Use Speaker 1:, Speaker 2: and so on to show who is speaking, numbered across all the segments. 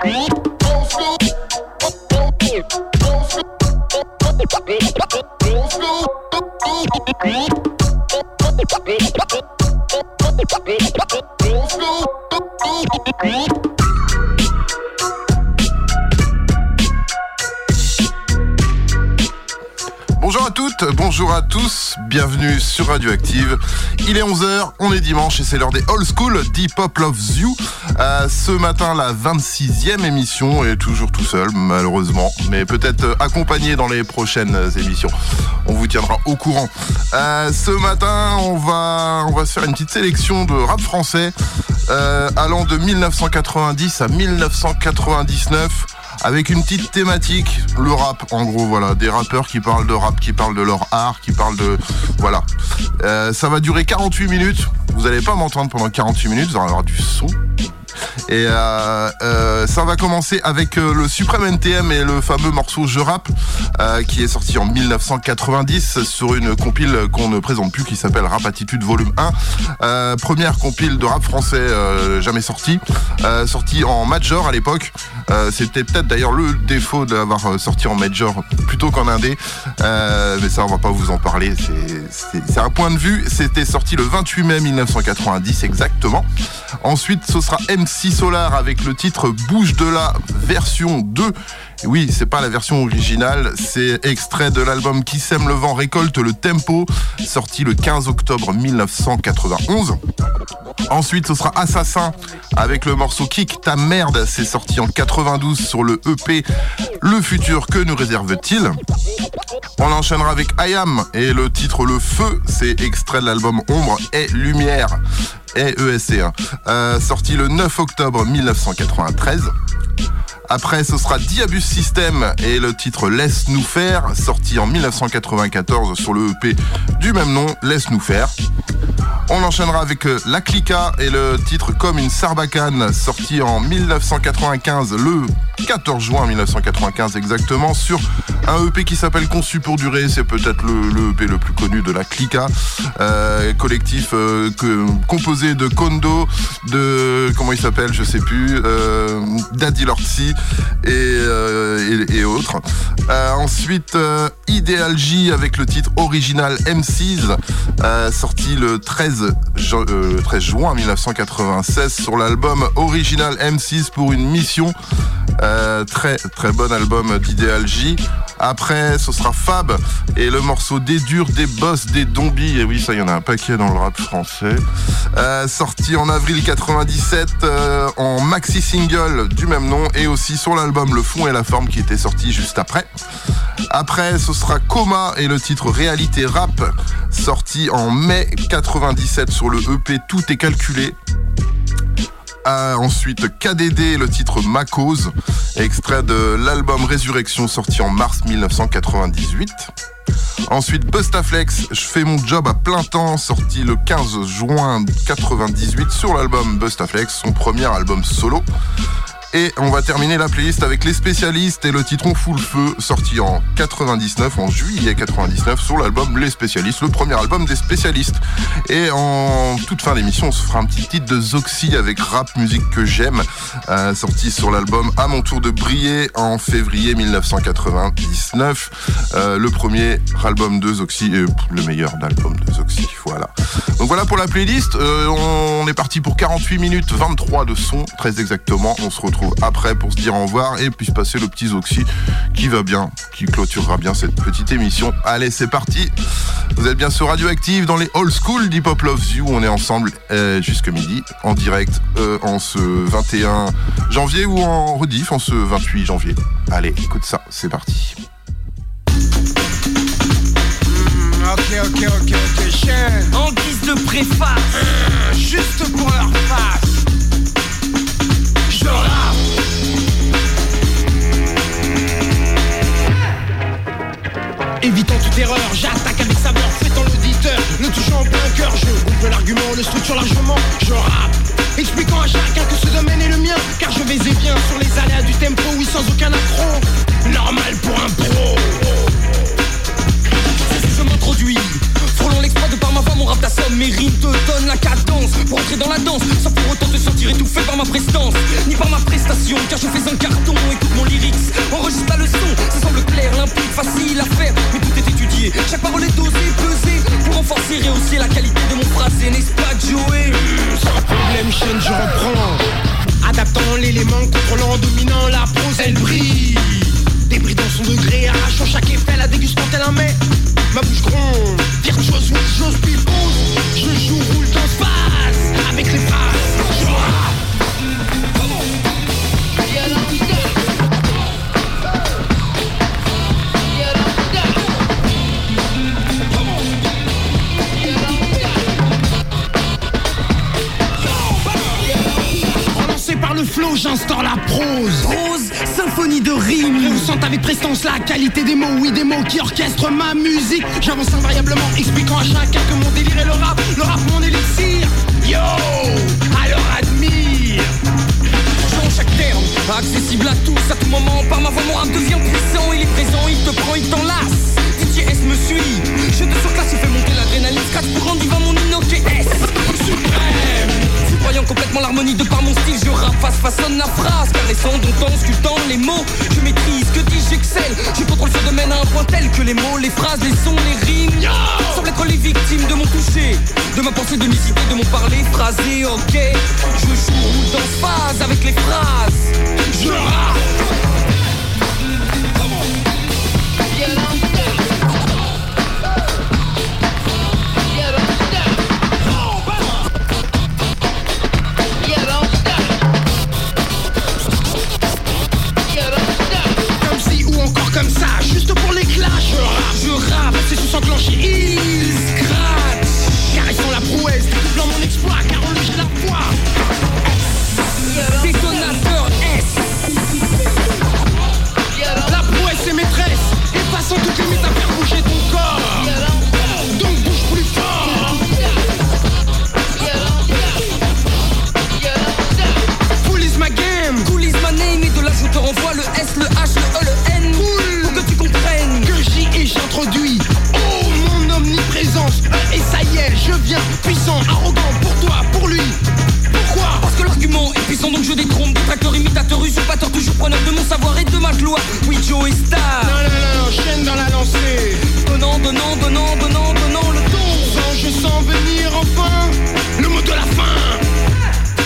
Speaker 1: bonjour Radioactive. Il est 11h, on est dimanche et c'est l'heure des Old School, Deep Pop Loves You. Euh, ce matin, la 26e émission est toujours tout seul, malheureusement, mais peut-être euh, accompagné dans les prochaines émissions. On vous tiendra au courant. Euh, ce matin, on va, on va se faire une petite sélection de rap français allant de 1990 à 1999 avec une petite thématique, le rap en gros, voilà, des rappeurs qui parlent de rap, qui parlent de leur art, qui parlent de... Voilà. Euh, ça va durer 48 minutes, vous n'allez pas m'entendre pendant 48 minutes, vous allez avoir du son, et euh, euh, ça va commencer avec euh, le Suprême NTM et le fameux morceau Je rap qui est sorti en 1990 sur une compile qu'on ne présente plus qui s'appelle Rap Attitude Volume 1. première compile de rap français jamais sortie, sortie en major à l'époque. C'était peut-être d'ailleurs le défaut d'avoir sorti en major plutôt qu'en indé, mais ça on va pas vous en parler. C'est un point de vue. C'était sorti le 28 mai 1990 exactement. Ensuite, ce sera MC Solar avec le titre Bouge de la version 2. oui, c'est pas la version originale, c'est extrait de l'album Qui sème le vent récolte le tempo, sorti le 15 octobre 1991. Ensuite, ce sera Assassin avec le morceau Kick ta merde, c'est sorti en 92 sur le EP Le futur. Que nous réserve-t-il? On enchaînera avec Ayam et le titre Le feu, c'est extrait de l'album Ombre et Lumière et ESC, hein. euh, sorti le 9 octobre 1993. Après, ce sera Diabus System et le titre Laisse nous faire, sorti en 1994 sur le EP du même nom, Laisse nous faire. On enchaînera avec euh, La Clica et le titre Comme une sarbacane, sorti en 1995, le 14 juin 1995 exactement, sur un EP qui s'appelle Conçu pour durer. C'est peut-être le, EP le plus connu de La Clica, euh, collectif euh, composé de Kondo, de comment il s'appelle, je sais plus, Daddy Lortzi et, et, autres. ensuite, Ideal J avec le titre original M6, sorti le 13 13, 13 juin 1996 sur l'album original M6 pour une mission. Euh, très très bon album d'Idéal J. Après, ce sera Fab et le morceau Des durs, des boss, des zombies. Et oui, ça, il y en a un paquet dans le rap français. Euh, sorti en avril 97 euh, en maxi single du même nom et aussi sur l'album Le fond et la forme qui était sorti juste après. Après, ce sera Coma et le titre Réalité Rap, sorti en mai 97 sur le EP Tout est calculé. Euh, ensuite KDD, le titre Ma cause, extrait de l'album Résurrection sorti en mars 1998. Ensuite Bustaflex, je fais mon job à plein temps, sorti le 15 juin 98 sur l'album Bustaflex, son premier album solo. Et on va terminer la playlist avec les spécialistes et le titre On fout le feu, sorti en 99, en juillet 99, sur l'album Les Spécialistes, le premier album des spécialistes. Et en toute fin d'émission, on se fera un petit titre de Zoxy avec rap musique que j'aime, euh, sorti sur l'album À mon tour de briller en février 1999. Euh, le premier album de Zoxy le meilleur d'album de Zoxy. Voilà. Donc voilà pour la playlist. Euh, on est parti pour 48 minutes 23 de son, très exactement. On se retrouve après pour se dire au revoir et puis se passer le petit Zoxy qui va bien, qui clôturera bien cette petite émission. Allez, c'est parti. Vous êtes bien sur Radioactive dans les old school d'Hip Hop Loves You. On est ensemble euh, jusque midi en direct euh, en ce 21 janvier ou en rediff en ce 28 janvier. Allez, écoute ça, c'est parti.
Speaker 2: Ok, ok, ok, ok,
Speaker 3: En guise de préface,
Speaker 2: juste pour leur face. Évitant toute erreur, j'attaque avec saveur, fêtant l'auditeur, le touchant en plein cœur, je coupe l'argument, le structure largement, je rappe. Expliquant à chacun que ce domaine est le mien. Car je vais et viens sur les aléas du tempo Oui sans aucun affront, Normal
Speaker 4: pour
Speaker 2: un pro.
Speaker 4: Je m'introduis l'exploit de par ma voix, mon rap t'assomme. Mes rimes te donnent la cadence pour entrer dans la danse, sans pour autant te sentir étouffé par ma prestance, ni par ma prestation. Car je fais un carton, écoute mon lyrics, enregistre la leçon. Ça semble clair, limpide, facile à faire, mais tout est étudié. Chaque parole est dosée, pesée, pour renforcer et hausser la qualité de mon phrasé, n'est-ce pas, Joey?
Speaker 2: Sans problème, chaîne, je reprends. Adaptant l'élément, contrôlant, dominant la prose, elle brille. Débris dans son degré, arrachant chaque effet, la dégustant elle un mets. Ma bouche gronde, la qualité des mots, oui, des mots qui orchestrent ma musique. J'avance invariablement, expliquant à chacun que mon délire est le rap, le rap mon élixir. Yo, alors admire.
Speaker 4: chaque terme, accessible à tous, à tout moment, par ma voix, mon rap devient puissant. Il est présent, il te prend, il t'enlace. DJ S me suit, je te surclasse, il fait monter l'adrénaline. Scratch pour rendre vivant mon Inoke S. Suprême. Voyant complètement l'harmonie de par mon style, je rap face façonne la phrase, caressant, domptant, sculptant les mots. Je maîtrise, que dis j'excelle. Je contrôle ce domaine à un point tel que les mots, les phrases, les sons, les rimes semblent être les victimes de mon toucher, de ma pensée, de mes idées, de mon parler phrasé. Ok, je joue dans phase avec les phrases. Je rappe.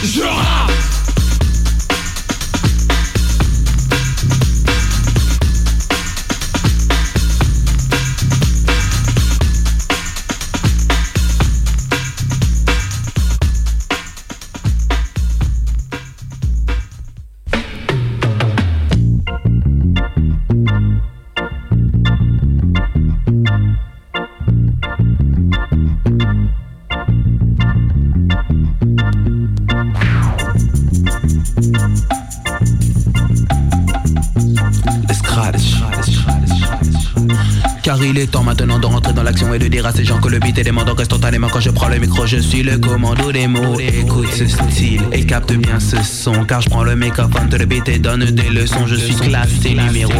Speaker 5: je suis le commando des mots. Écoute ce style et capte bien ce son. Car je prends le microphone de le beat et donne des leçons. Je suis classé numéro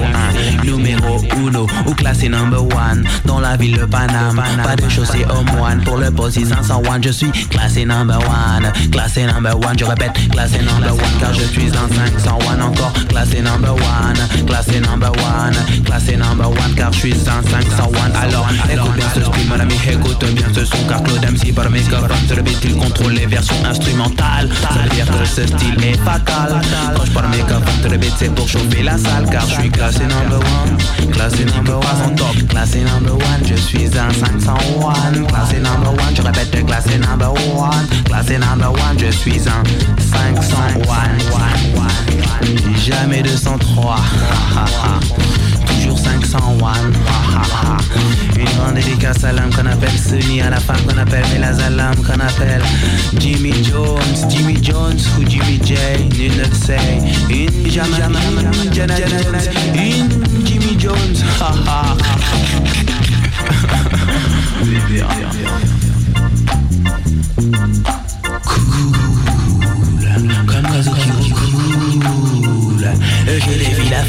Speaker 5: 1, numéro 1 ou classé number 1 dans la ville de Paname. Pas de chaussée au moine pour le poste 501. Je suis classé number 1, classé number 1. Je répète, classé number 1 car je suis en 501 encore. Classé number 1, classé number 1, classé number 1 car je suis en 501. Alors écoute bien ce style, mon ami, écoute bien ce son car Claude MC par mes sur le beat, il contrôle les versions instrumentales. Ça veut dire que ce style est fatal. Quand je parle mes sur le beat, c'est pour chauffer la salle. Car je suis classé number one. Classé number one. top. Classé number one. Je suis un 501. Classé number one. Je répète, classé number one. Classé number one. Je suis un 501. Jamais 203. toujours 501. Une grande dédicace à l'âme qu'on appelle Sunny, à la femme qu'on appelle Melazalam, qu'on appelle Jimmy Jones, Jimmy Jones ou Jimmy J, nul ne le sait. Une Jama, Jana Jones, une Jimmy Jones. Cool, comme l'oiseau qui cool, je l'ai vu la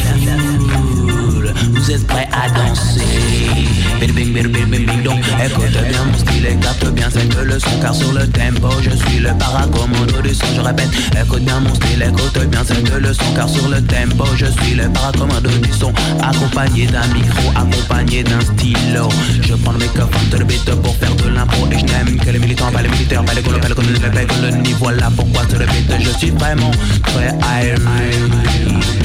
Speaker 5: prêts à danser. Bing bing bing bing bing bing donc écoute bien mon style et capte bien cette leçon car sur le tempo je suis le paracommando du son Je répète, écoute bien mon style, écoute bien cette leçon car sur le tempo je suis le paracommando du son Accompagné d'un micro, accompagné d'un stylo Je prends le microphone de le pour faire de l'impro Et je n'aime que les militants, pas les militaires, pas les colons, pas les colons, les colonies Voilà pourquoi te le je suis vraiment très irate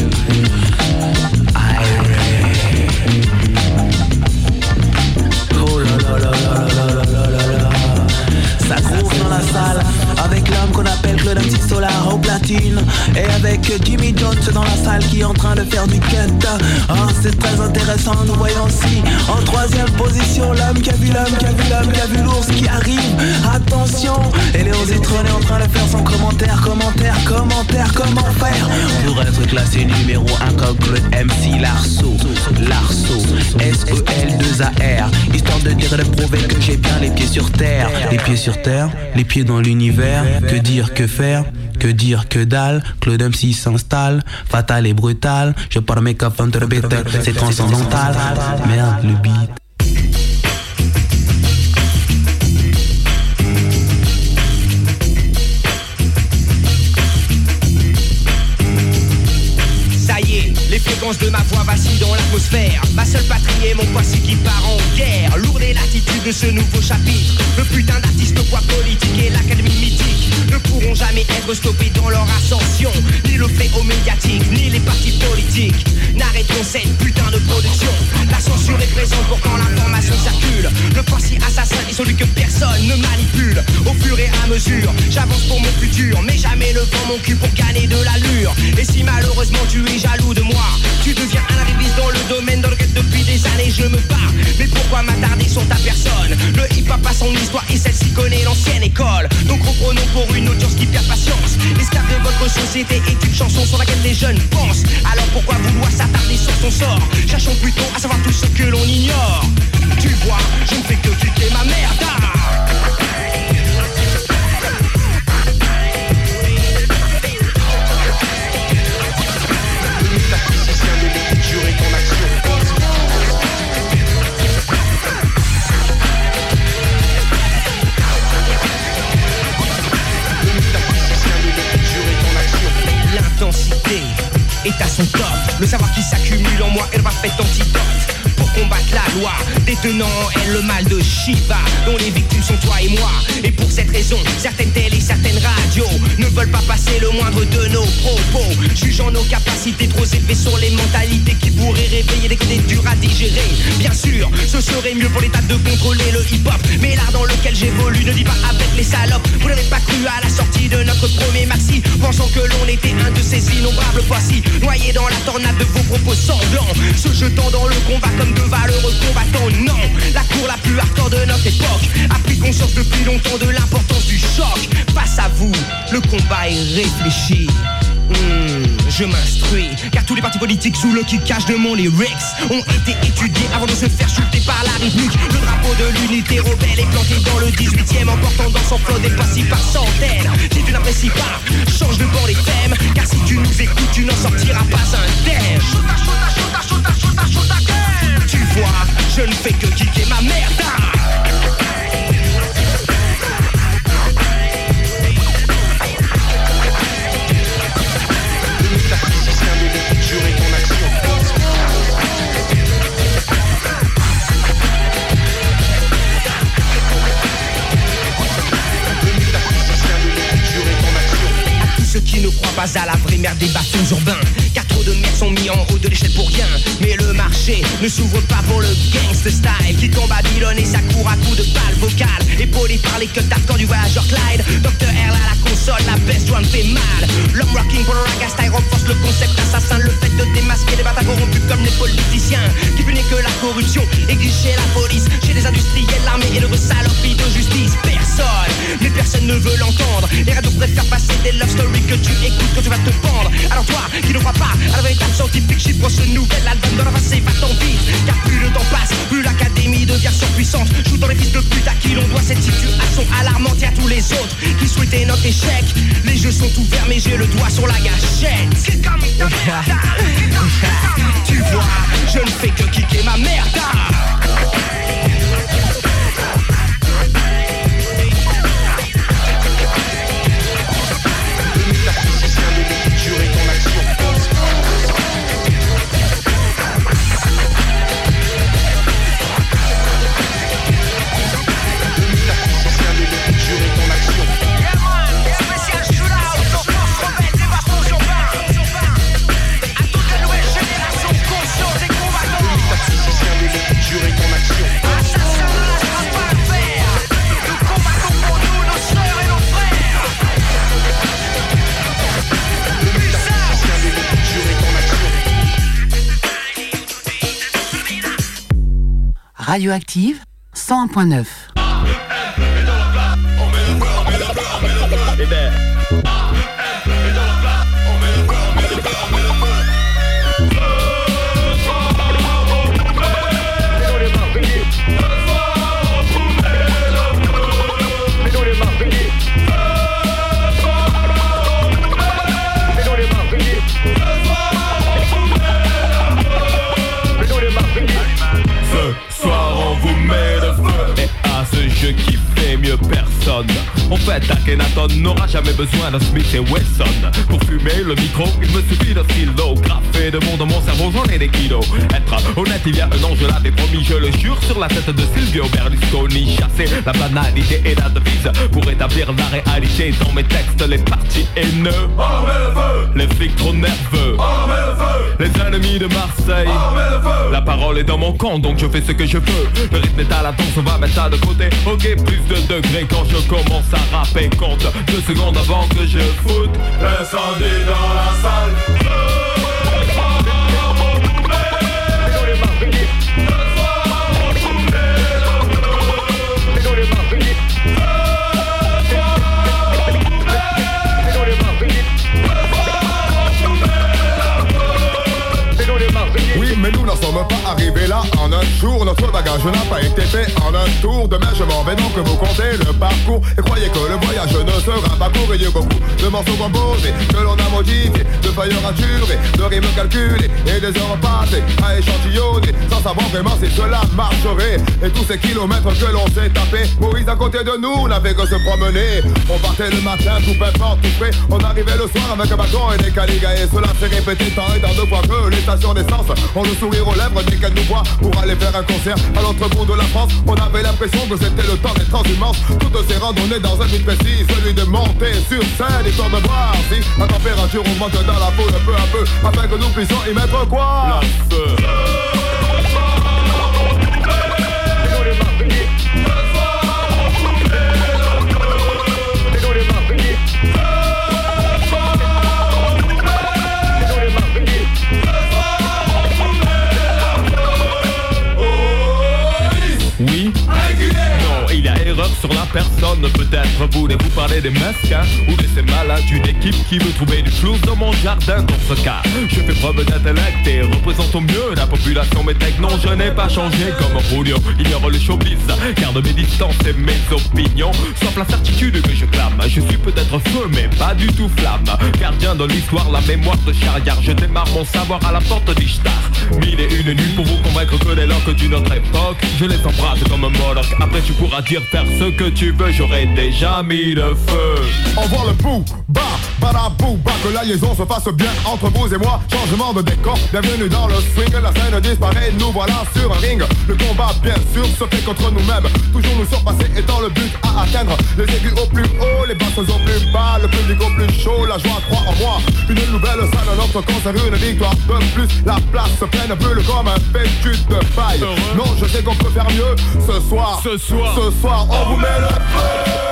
Speaker 5: salle. Avec l'homme qu'on appelle Claude Solar au platine. Et avec Jimmy Jones dans la salle qui est en train de faire du cut oh, C'est très intéressant, nous voyons aussi En troisième position l'homme qui a vu l'homme, qui a vu l'homme, qui a vu l'ours qui arrive. Attention, et Léo Zitron est en train de faire son commentaire, commentaire, commentaire, comment faire? Pour être classé numéro 1 comme Claude MC Larceau Larceau, S-E-L-2-A-R Histoire de dire et de prouver que j'ai bien les pieds sur terre. Les pieds sur terre, les pieds dans l'univers Que dire, que faire? Que dire, que dalle, Claude MC s'installe, fatal et brutal, je parle under the beat, c'est transcendantal, merde le beat.
Speaker 2: De ma voix vacillent dans l'atmosphère. Ma seule patrie est mon poissy qui part en guerre. Lourde est l'attitude de ce nouveau chapitre. Le putain d'artiste au poids politique et l'académie mythique ne pourront jamais être stoppés dans leur ascension. Ni le fléau médiatique, ni les partis politiques n'arrêteront cette putain de production. La censure est présente pour quand l'information circule. Le poissy assassin est celui que personne ne manipule. Au fur et à mesure, j'avance pour mon futur, mais jamais ne vends mon cul pour gagner de l'allure. Et si malheureusement tu es jaloux de moi, tu deviens un arriviste dans le domaine dans lequel depuis des années je me bats. Mais pourquoi m'attarder sur ta personne? Le hip-hop a son histoire et celle-ci connaît l'ancienne école. Donc reprenons pour une audience qui perd patience. L'esclave de votre société est une chanson sur laquelle les jeunes pensent. Alors pourquoi vouloir s'attarder sur son sort? Cherchons plutôt à savoir tout ce que l'on ignore. Tu vois, je ne fais que quitter ma merde. Est à son top. Le savoir qui s'accumule en moi est le parfait antidote. Pour combattre la loi, détenant en elle le mal de Shiva, dont les victimes sont toi et moi. Et pour cette raison, certaines télés, certaines radios ne veulent pas passer le moindre de nos propos, jugeant nos capacités trop élevées sur les mentalités qui pourraient réveiller des idées dures à digérer. Bien sûr, ce serait mieux pour l'État de contrôler le hip-hop, mais ne dit pas avec les salopes. Vous n'avez pas cru à la sortie de notre premier maxi, pensant que l'on était un de ces innombrables voici, noyés dans la tornade de vos propos sanglants, se jetant dans le combat comme de valeureux combattants. Non, la cour la plus hardcore de notre époque a pris conscience depuis longtemps de l'importance du choc. Face à vous, le combat est réfléchi. Hmm, je m'instruis, car tous les partis politiques sous le kickage de mon lyrics ont été étudiés avant de se faire chuter par la rythmique. Le drapeau de l'unité rebelle est planté dans le 18ème, emportant dans son flot des passifs par centaines. Si tu n'apprécies pas, change de bord les thèmes, car si tu nous écoutes, tu n'en sortiras pas indemne. Tu vois, je ne fais que kicker ma merde. Ne croient pas à la vraie merde des bâtons urbains, car trop de mères sont mis en haut de l'échelle pour rien. Mais le marché ne s'ouvre pas pour le gangster style qui tombe Babylone et ça court à coups de balles vocales. Épaulé par les cuts d'hardcore du voyageur Clyde. Dr. R à la console, la best drum fait mal. L'homme rocking pour le raga renforce le concept assassin. Le fait de démasquer les bâtards corrompus comme les politiciens. Qui punit que la corruption exige chez la police, chez les industriels, l'armée et le saloperie de justice. Personne, mais personne ne veut l'entendre. Les radios préfèrent passer des love stories que tu écoutes quand tu vas te pendre. Alors toi, qui ne crois pas à la véritable scientifique, j'y ce nouvel album de la passé va tant vite. Car plus le temps passe, plus l'académie devient surpuissante. Joue dans les fils de pute à qui l'on doit cette situation alarmante et à tous les autres qui souhaitaient notre échec. Les jeux sont ouverts, mais j'ai le doigt sur la gâchette. tu
Speaker 6: Radioactive 101.9.
Speaker 7: fait, Akhenaton n'aura jamais besoin d'un Smith et Wesson. Pour fumer le micro, il me suffit d'un stylo. Graffé de monde dans mon cerveau, j'en ai des kilos. Être honnête, il y a un an, je l'avais promis Je le jure sur la tête de Silvio Berlusconi. Chasser la banalité et la devise Pour établir la réalité. Dans mes textes Les partis haineux. Les flics trop nerveux. Les ennemis de Marseille. La parole est dans mon camp, donc je fais ce que je peux. Le rythme est à la danse, on va mettre ça de côté. Ok, plus de degrés quand je commence à Compte. Deux secondes avant que je foute L'incendie dans la salle
Speaker 8: pas arrivés là en un jour. Notre bagage n'a pas été fait en un tour. Demain, je m'en vais donc vous comptez le parcours. Et croyez que le voyage ne sera pas court. Il y a beaucoup de morceaux composés que l'on a modifiés, de feuilles raturées, de rimes calculées et des heures passées à échantillonner sans savoir vraiment si cela marcherait. Et tous ces kilomètres que l'on s'est tapé, Moïse à côté de nous n'avait que se promener. On partait le matin, tout importe, tout fait. On arrivait le soir avec un bâton et des caligas. Et cela s'est répété tant et tant de fois que les stations d'essence ont le sourire aux lèvres dès qu'elle nous voit pour aller faire un concert à l'autre bout de la France. On avait l'impression que c'était le temps des transhumances. Toutes ces randonnées dans un but précis, celui de monter sur scène histoire de voir si la température augmente dans la peau de peu à peu afin que nous puissions y mettre quoi?
Speaker 7: Sur la personne. Peut-être voulez-vous parler des masques Ou de ces malades d'une équipe qui veut trouver du flou dans mon jardin. Dans ce cas, je fais preuve d'intellect et représente au mieux la population. Mais non, je n'ai pas changé comme Julio Ignore le showbiz, garde mes distances et mes opinions. Sauf la certitude que je clame mais pas du tout flamme Gardien de l'histoire, la mémoire de Charriard Je démarre mon savoir à la porte d'Ishtar Mille et une nuits pour vous convaincre que les langues d'une autre époque Je les embrasse comme un Moloch Après tu pourras dire faire ce que tu veux, j'aurais déjà mis le feu.
Speaker 8: Envoie le pou, bah, badabou, bah, que la liaison se fasse bien entre vous et moi. Changement de décor, bienvenue dans le swing. La scène disparaît, nous voilà sur un ring. Le combat, bien sûr, se fait contre nous-mêmes. Toujours nous surpasser étant le but à atteindre. Les aigus au plus haut, les basses au plus bas, le public au plus chaud. La joie croit en moi. Une nouvelle salle, notre concert, une victoire de plus. La place se pleine, brûle comme un fétu de paille. Non, je sais qu'on peut faire mieux ce soir.
Speaker 7: Ce soir,
Speaker 8: ce soir, on vous met le feu.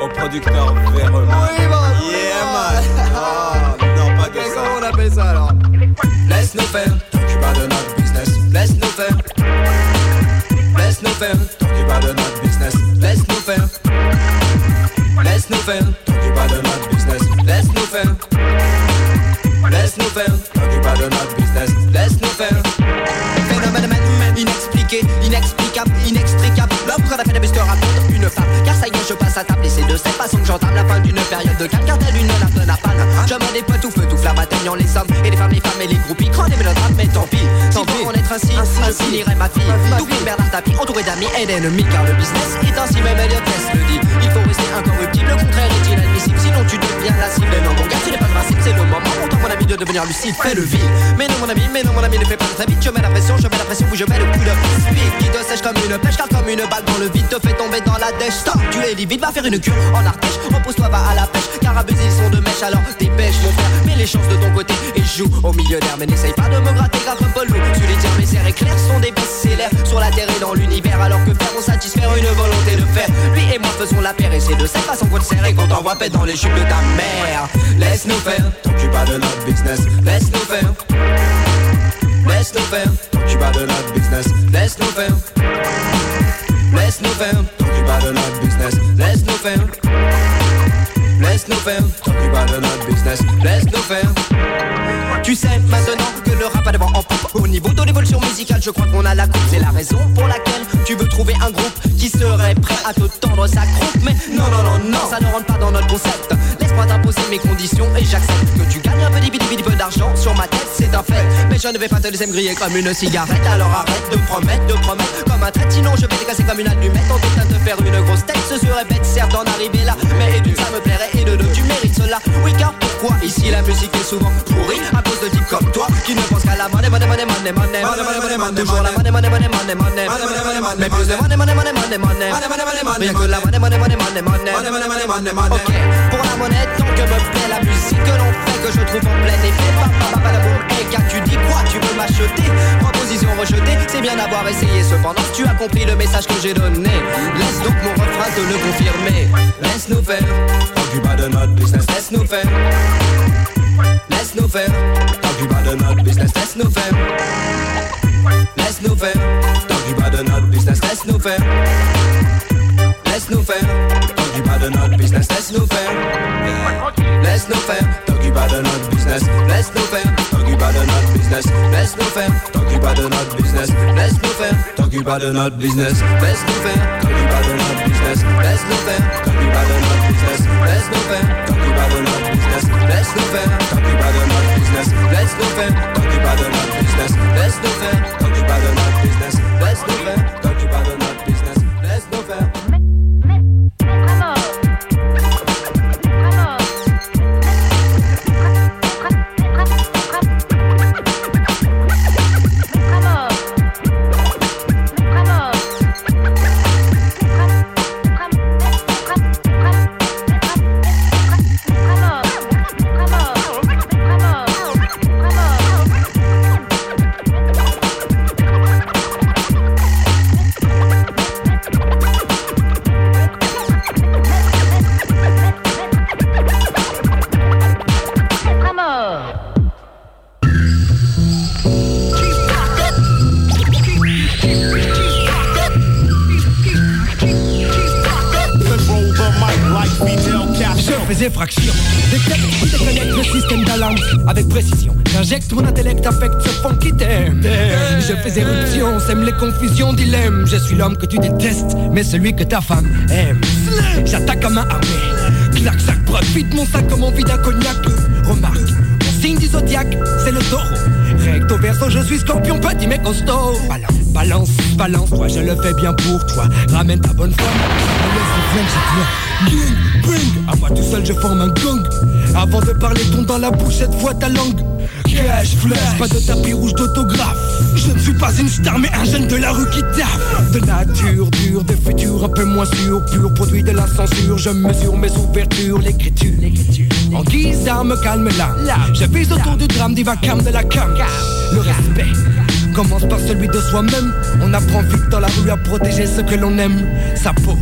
Speaker 9: Au producteur Véreux.
Speaker 10: Oui, bah,
Speaker 9: Yeah, man. Ah, non, pas de ça.
Speaker 10: Comment on appelle ça alors
Speaker 9: Laisse-nous faire, t'occupe pas de notre business. Laisse-nous faire. Laisse-nous faire, t'occupe pas de notre business. Laisse-nous faire. Laisse-nous faire, cette façon que j'entame la fin d'une période de calme Car telle une nappe de napalm Je me déploie tout feu tout flamme atteignant les hommes Et les femmes les femmes et les groupes Ils crânent les mélodrames mais tant pis. Tant pis. en être ainsi, ainsi, finirait ma fille Tout comme Bernard Tapie entouré d'amis et d'ennemis Car le business est ainsi même Elliot Ness le dit faut rester incorruptible, le contraire est inadmissible. Sinon tu deviens la cible. Non mon gars tu n'es pas le principe, c'est le moment. Autant mon ami de devenir lucide, fais le vil Mais non mon ami, mais non mon ami ne fais pas très vite Je mets la pression, je mets la pression, où je mets le coup de speed Qui te sèche comme une pêche, car comme une balle dans le vide Te fait tomber dans la dèche, stop, tu es livide Va faire une cure en artèche, repose-toi, va à la pêche Car abuser ils sont de mèche, alors dépêche mon frère Mets les chances de ton côté. Et joue au millionnaire Mais n'essaye pas de me gratter grave un peu loup. Tu les tiens, mes serres éclairs sont des best-sellers Sur la terre et dans l'univers Alors que faire, on satisfaire une volonté de faire. Lui et moi faisons la et c'est de cette façon qu'on le serre Et qu'on t'envoie pète dans les chutes de ta mère. Laisse-nous faire, t'occupe pas de notre business. Laisse-nous faire. Laisse-nous faire, t'occupe pas de notre business. Laisse-nous faire. Laisse-nous faire, t'occupe pas de notre business. Laisse-nous faire. Laisse-nous faire, t'occupe pas de notre business. Laisse-nous faire tu sais maintenant que le rap a devant en poupe. Au niveau de l'évolution musicale je crois qu'on a la coupe. C'est la raison pour laquelle tu veux trouver un groupe Qui serait prêt à te tendre sa croupe. Mais non non non non ça ne rentre pas dans notre concept. Laisse-moi t'imposer mes conditions et j'accepte Que tu gagnes un petit petit peu d'argent sur ma tête c'est un fait. Mais je ne vais pas te laisser me griller comme une cigarette Alors arrête de promettre, de promettre. Comme un trait Sinon je vais te casser comme une allumette. En train de faire une grosse tête Ce serait bête certes d'en arriver là. Mais et ça me plairait et de deux tu mérites cela. Oui car pourquoi? Ici la musique est souvent pourrie de comme toi qui ne pensent qu'à la monnaie, monnaie, monnaie, monnaie, monnaie Toujours la monnaie, monnaie, monnaie, monnaie, monnaie Mais plus de monnaie, monnaie, monnaie, monnaie, monnaie Bien que la monnaie, monnaie, monnaie, monnaie, monnaie Ok, pour la monnaie, tant que me plaît la musique que l'on fait Que je trouve en plein effet, papa, papa, la boum Et car tu dis quoi, tu veux m'acheter Proposition rejetée, c'est bien d'avoir essayé Cependant, tu as compris le message que j'ai donné Laisse donc mon refrain te le confirmer Laisse-nous faire, t'occupe pas de notre business Laisse-nous faire Laisse-nous faire, t'occupe pas de notre business, laisse-nous faire Laisse-nous faire, t'occupe pas de notre business, laisse-nous faire Laisse-nous faire, t'occupe pas de notre business, laisse-nous faire Laisse-nous faire, pas de notre business, laisse-nous faire T'occupe pas de notre business, laisse-nous faire T'occupe pas de notre business, laisse-nous faire T'occupe pas de notre business, laisse-nous faire T'occupe pas de notre business, laisse-nous faire pas de notre business, laisse-nous faire pas de notre business, laisse-nous faire T'occupe pas de notre business, laisse-nous faire T'occupe pas de notre business, laisse-nous faire T'occupe pas de notre business, laisse-nous faire T'occupe
Speaker 3: Je faisais fraction. Détecte déconnecte le système d'alarme avec précision. J'injecte mon intellect, affecte ce fond qui t'aime. Je fais éruption, sème les confusions, dilemme. Je suis l'homme que tu détestes, mais celui que ta femme aime. J'attaque à main armée. Clac, sac, profite mon sac comme envie d'un cognac. Remarque, mon signe du zodiaque, c'est le taureau. Recto verso, je suis scorpion, petit mais costaud. Balance, balance, balance, toi je le fais bien pour toi. Ramène ta bonne femme. Me laisse le flingue chez toi. Bing, bing, à moi tout seul je forme un gang. Avant de parler, ton dans la bouche, cette fois ta langue. Cash flash, pas de tapis rouge d'autographe. Je ne suis pas une star, mais un jeune de la rue qui taffe. De nature dure, de futur un peu moins sûr, pur produit de la censure. Je mesure mes ouvertures, l'écriture. En guise d'arme, calme là. Je vise autour du drame, divacam de la cam. Le respect commence par celui de soi-même. On apprend vite dans la rue à protéger ce que l'on aime, sa peau.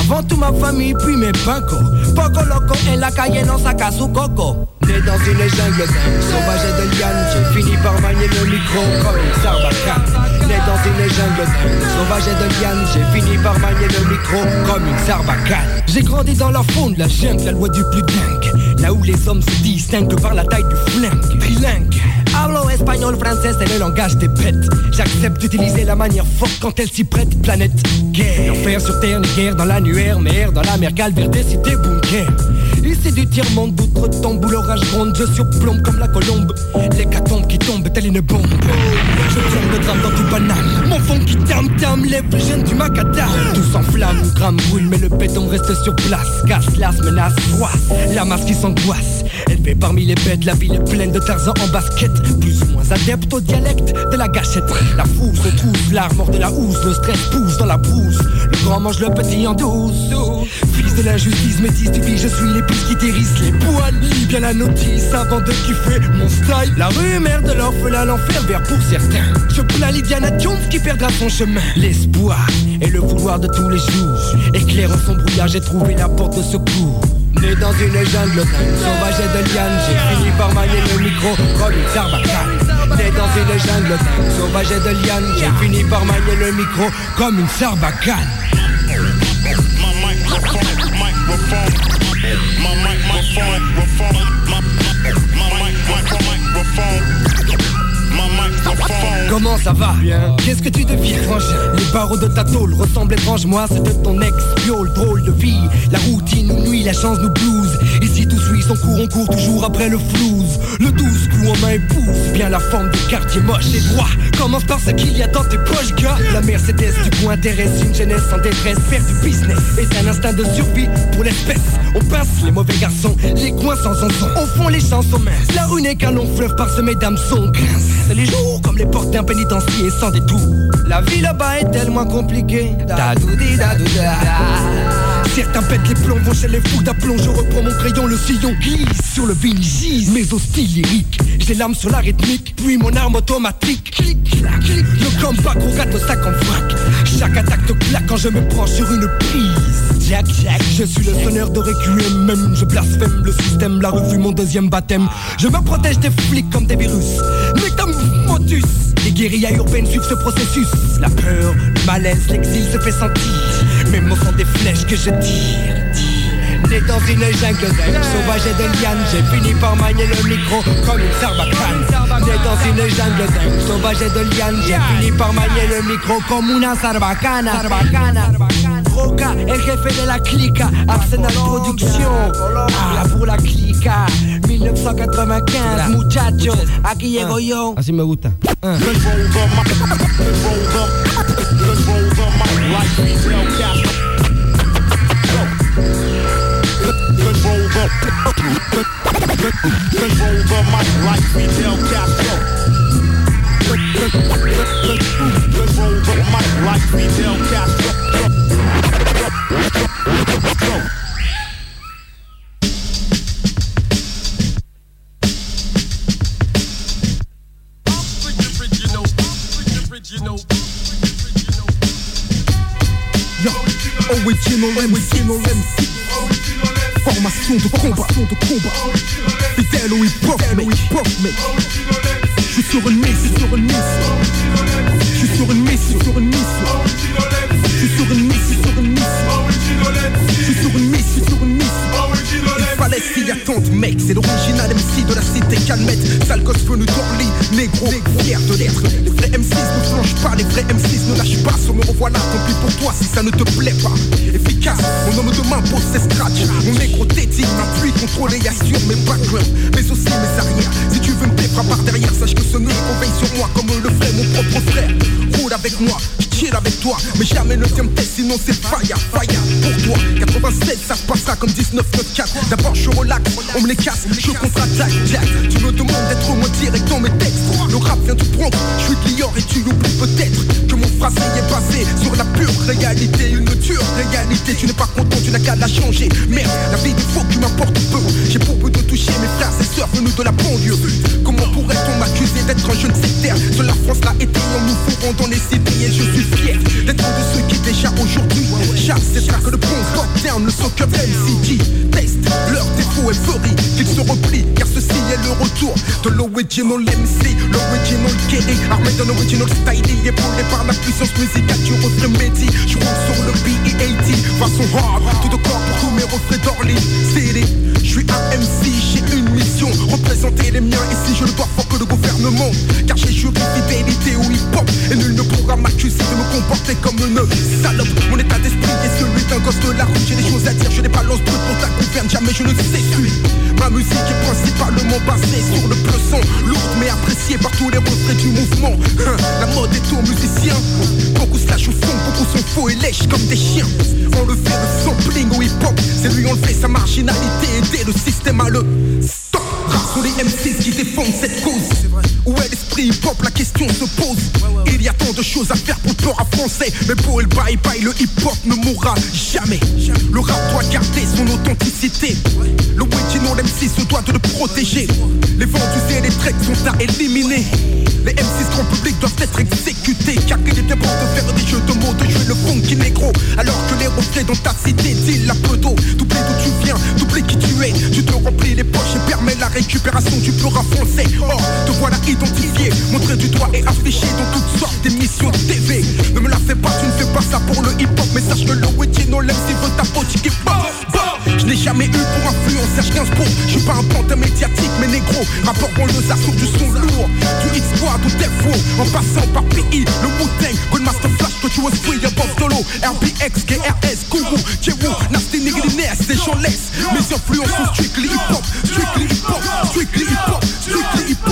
Speaker 3: Avant tout ma famille, puis mes pincos. Poco loco en la calle, non saca su coco. Né dans une jungle sauvage et de j'ai fini par manier le micro comme une sarbacane. Né dans une jungle sauvage et de j'ai fini par manier le micro comme une sarbacane. J'ai grandi dans la faune, la jungle, la loi du plus dingue. Là où les hommes se distinguent par la taille du flingue. Trilingue. Hablo espagnol, français, c'est le langage des bêtes. J'accepte d'utiliser la manière forte quand elle s'y prête. Planète guerre. Enfer sur terre, ni guerre dans l'annuaire. Mer dans la mer, calvaire, cité bunker. Ici du tiers-monde, d'outre-tombe où l'orage gronde. Je surplombe comme la colombe. L'hécatombe qui tombe, telle une bombe. Je plombe le drame dans tout banane. Mon fond qui tam-tam lève le jeune du macadam. Tout s'enflamme, gramme brûle, mais le béton reste sur place. Casse, las, menace, froisse. La masse qui s'angoisse. Élevé parmi les bêtes, la ville est pleine de Tarzan en basket. Plus ou moins adepte au dialecte de la gâchette. La fousse retrouve l'armor de la housse. Le stress pousse dans la brousse. Le grand mange le petit en douce. De l'injustice, métis du je suis l'épice qui t'hérisse les poils. Lis bien la notice avant de kiffer mon style. La mère de l'orphelin, l'enfer vert pour certains. Je plains Lydiana Jones qui perdra son chemin. L'espoir et le vouloir de tous les jours. Éclairant son brouillard, j'ai trouvé la porte de secours. Né dans une jungle sauvage et de liane J'ai fini par manier le micro comme une sarbacane Né dans une jungle sauvage et de liane J'ai fini par manier le micro comme une sarbacane Comment ça va Bien. Qu'est-ce que tu deviens Les barreaux de ta tôle ressemblent étrangement à ceux de ton ex. Viole, drôle de vie. La routine nous nuit, la chance nous blouse. Ici tout suit son cours, on court toujours après le flouze. Le douze coup en main épouse Bien la forme des quartiers moches et droits Commence par ce qu'il y a dans tes poches, gars. La Mercedes du coup intéresse une jeunesse en détresse. Faire du business est un instinct de survie pour l'espèce. On pince les mauvais garçons, les coins sans son Au fond les chansons minces. La rue n'est qu'un long fleuve parsemé d'hameçons grince Les jours comme les portes d'un pénitencier sans détour. La vie là-bas est tellement compliquée. Dadoudi Certains pètent les plombs, vont chez les fous d'aplomb. Je reprends mon crayon, le sillon glisse sur le vinyle Mes os style lyrique, j'ai l'âme sur la rythmique Puis mon arme automatique. Clic, clac, clic. Le combat gros gâte le sac en vrac Chaque attaque te claque quand je me prends sur une prise. Jack, Jack, je suis le sonneur de requiem. Même je blasphème le système, la revue mon deuxième baptême. Je me protège des flics comme des virus. Métamorphotus Les guérillas urbaines suivent ce processus. La peur, le malaise, l'exil se fait sentir. Mes mots sont des flèches que je tire Né dans une jungle sauvage et de liane J'ai fini par manier le micro comme une sarbacane. Né dans une jungle sauvage et de liane J'ai fini par manier le micro comme una sarbacana Roca, el jefe de la clica. Arsenal Production. Ah, pour la clica. 1995, muchachos Aquí llego yo Así me gusta
Speaker 10: Control the mic like Fidel Castro. Control the mic like Fidel Castro.
Speaker 11: original Yo, original MC, Formation de combat, de combat. Fidèle au hip-hop, mec, hip-hop, mec. Je suis sur une mission, sur une mission. Je suis sur une mission, sur une mission. Je suis sur une mission, sur une mission. Je suis sur une mission, sur une mission. Il fallait s'y mec. C'est l'original MC de la cité calmette. Sale gosse venu d'Orly, négro, fier de l'être. Les vrais M6 ne flanchent pas, les vrais M6 ne lâchent pas. So me revoilà, tant pis pour toi si ça ne te plaît pas. Efficace, mon homme de main pose ses scratch. Mon négro tétine, m'appuie, contrôlé, assure mes backgrounds, mais aussi mes arrières. Si tu veux me défra par derrière, sache que ce négro veille sur moi comme le ferait mon propre frère. Roule avec moi, chill avec toi, mais jamais tiens test, sinon c'est fire, fire pour toi. 96, ça se passera comme 1994. D'abord, je relax, on me les casse, je contre-attaque, Jack. Tu me demandes d'être moins direct dans mes textes. Le rap vient du Bronx, je suis de et tu oublies peut-être phrasé est basé sur la pure réalité, une dure réalité. Tu n'es pas content, tu n'as qu'à la changer. Merde, la vie des faux qui m'importe peu. J'ai pour but de toucher mes frères et sœurs venus de la banlieue. Comment m'accuser d'être un jeune sectaire. Sur la France l'a été, on nous fourrons dans les cités et je suis fier d'être de ceux qui déjà aujourd'hui chassent ces tracks de top down, le soccer MCG. Test leur défaut et furie, qu'ils se replient, car ceci est le retour de l'original MC, l'original Kelly, armé d'un original style, épaulé par la puissance musicale. Du refrain Mehdi Je roule sur le BE80 Façon hard, tout de corps pour tous mes refrains d'Orly CD Je suis un MC, j'ai une Représenter les miens. Ici je ne dois faire que le gouvernement. Car j'ai juré fidélité au hip-hop. Et nul ne pourra m'accuser de me comporter comme une salope Mon état d'esprit est celui d'un gosse de la rue. J'ai des choses à dire, je n'ai pas l'os brut pour ta gouverne. Jamais je ne s'essuie. Ma musique est principalement basée sur le pleuçon Lourde mais appréciée par tous les refrains du mouvement. Hein, La mode est aux musiciens. Beaucoup se lâchent au fond, beaucoup sont faux et lèches comme des chiens. Enlever le sampling au hip-hop C'est lui enlever sa marginalité Aider le système à le Rares sont les M6 qui défendent cette cause Où est l'esprit hip-hop La question se pose y a tant de choses à faire pour peur à français. Mais pour le bye-bye, le hip-hop ne mourra jamais. Le rap doit garder son authenticité. Le original M6 se doit de le protéger. Les vendus et les tracks sont à éliminer. Les M6 grand doivent être exécutés. Car il était bon de faire des jeux de mots, de jouer le funky négro. Alors que les reflets dans ta cité disent la peu d'eau. T'oublies d'où tu viens, t'oublies qui tu es. Tu te remplis les poches et permets la récupération du peur français. Or, te voilà identifié, montré du doigt et affiché dans toutes sortes d'émissions TV Ne me la fais pas, tu ne fais pas ça pour le hip-hop Mais sache que le original MC veut ta peau, tu pas Je n'ai jamais eu pour influencer Gainsbourg Je suis pas un pantin médiatique mais négro. Rapport on le assour du son lourd Du X-Squad ou Defo. En passant par PI, le Wu-Tang Grandmaster Flash, que tu was free above solo. RBX, KRS, Kourou, Jewu Nasty Nigga Ness, des gens laissent Mes influences sont strictly hip-hop Strictly hip-hop, strictly hip-hop Strictly hip-hop,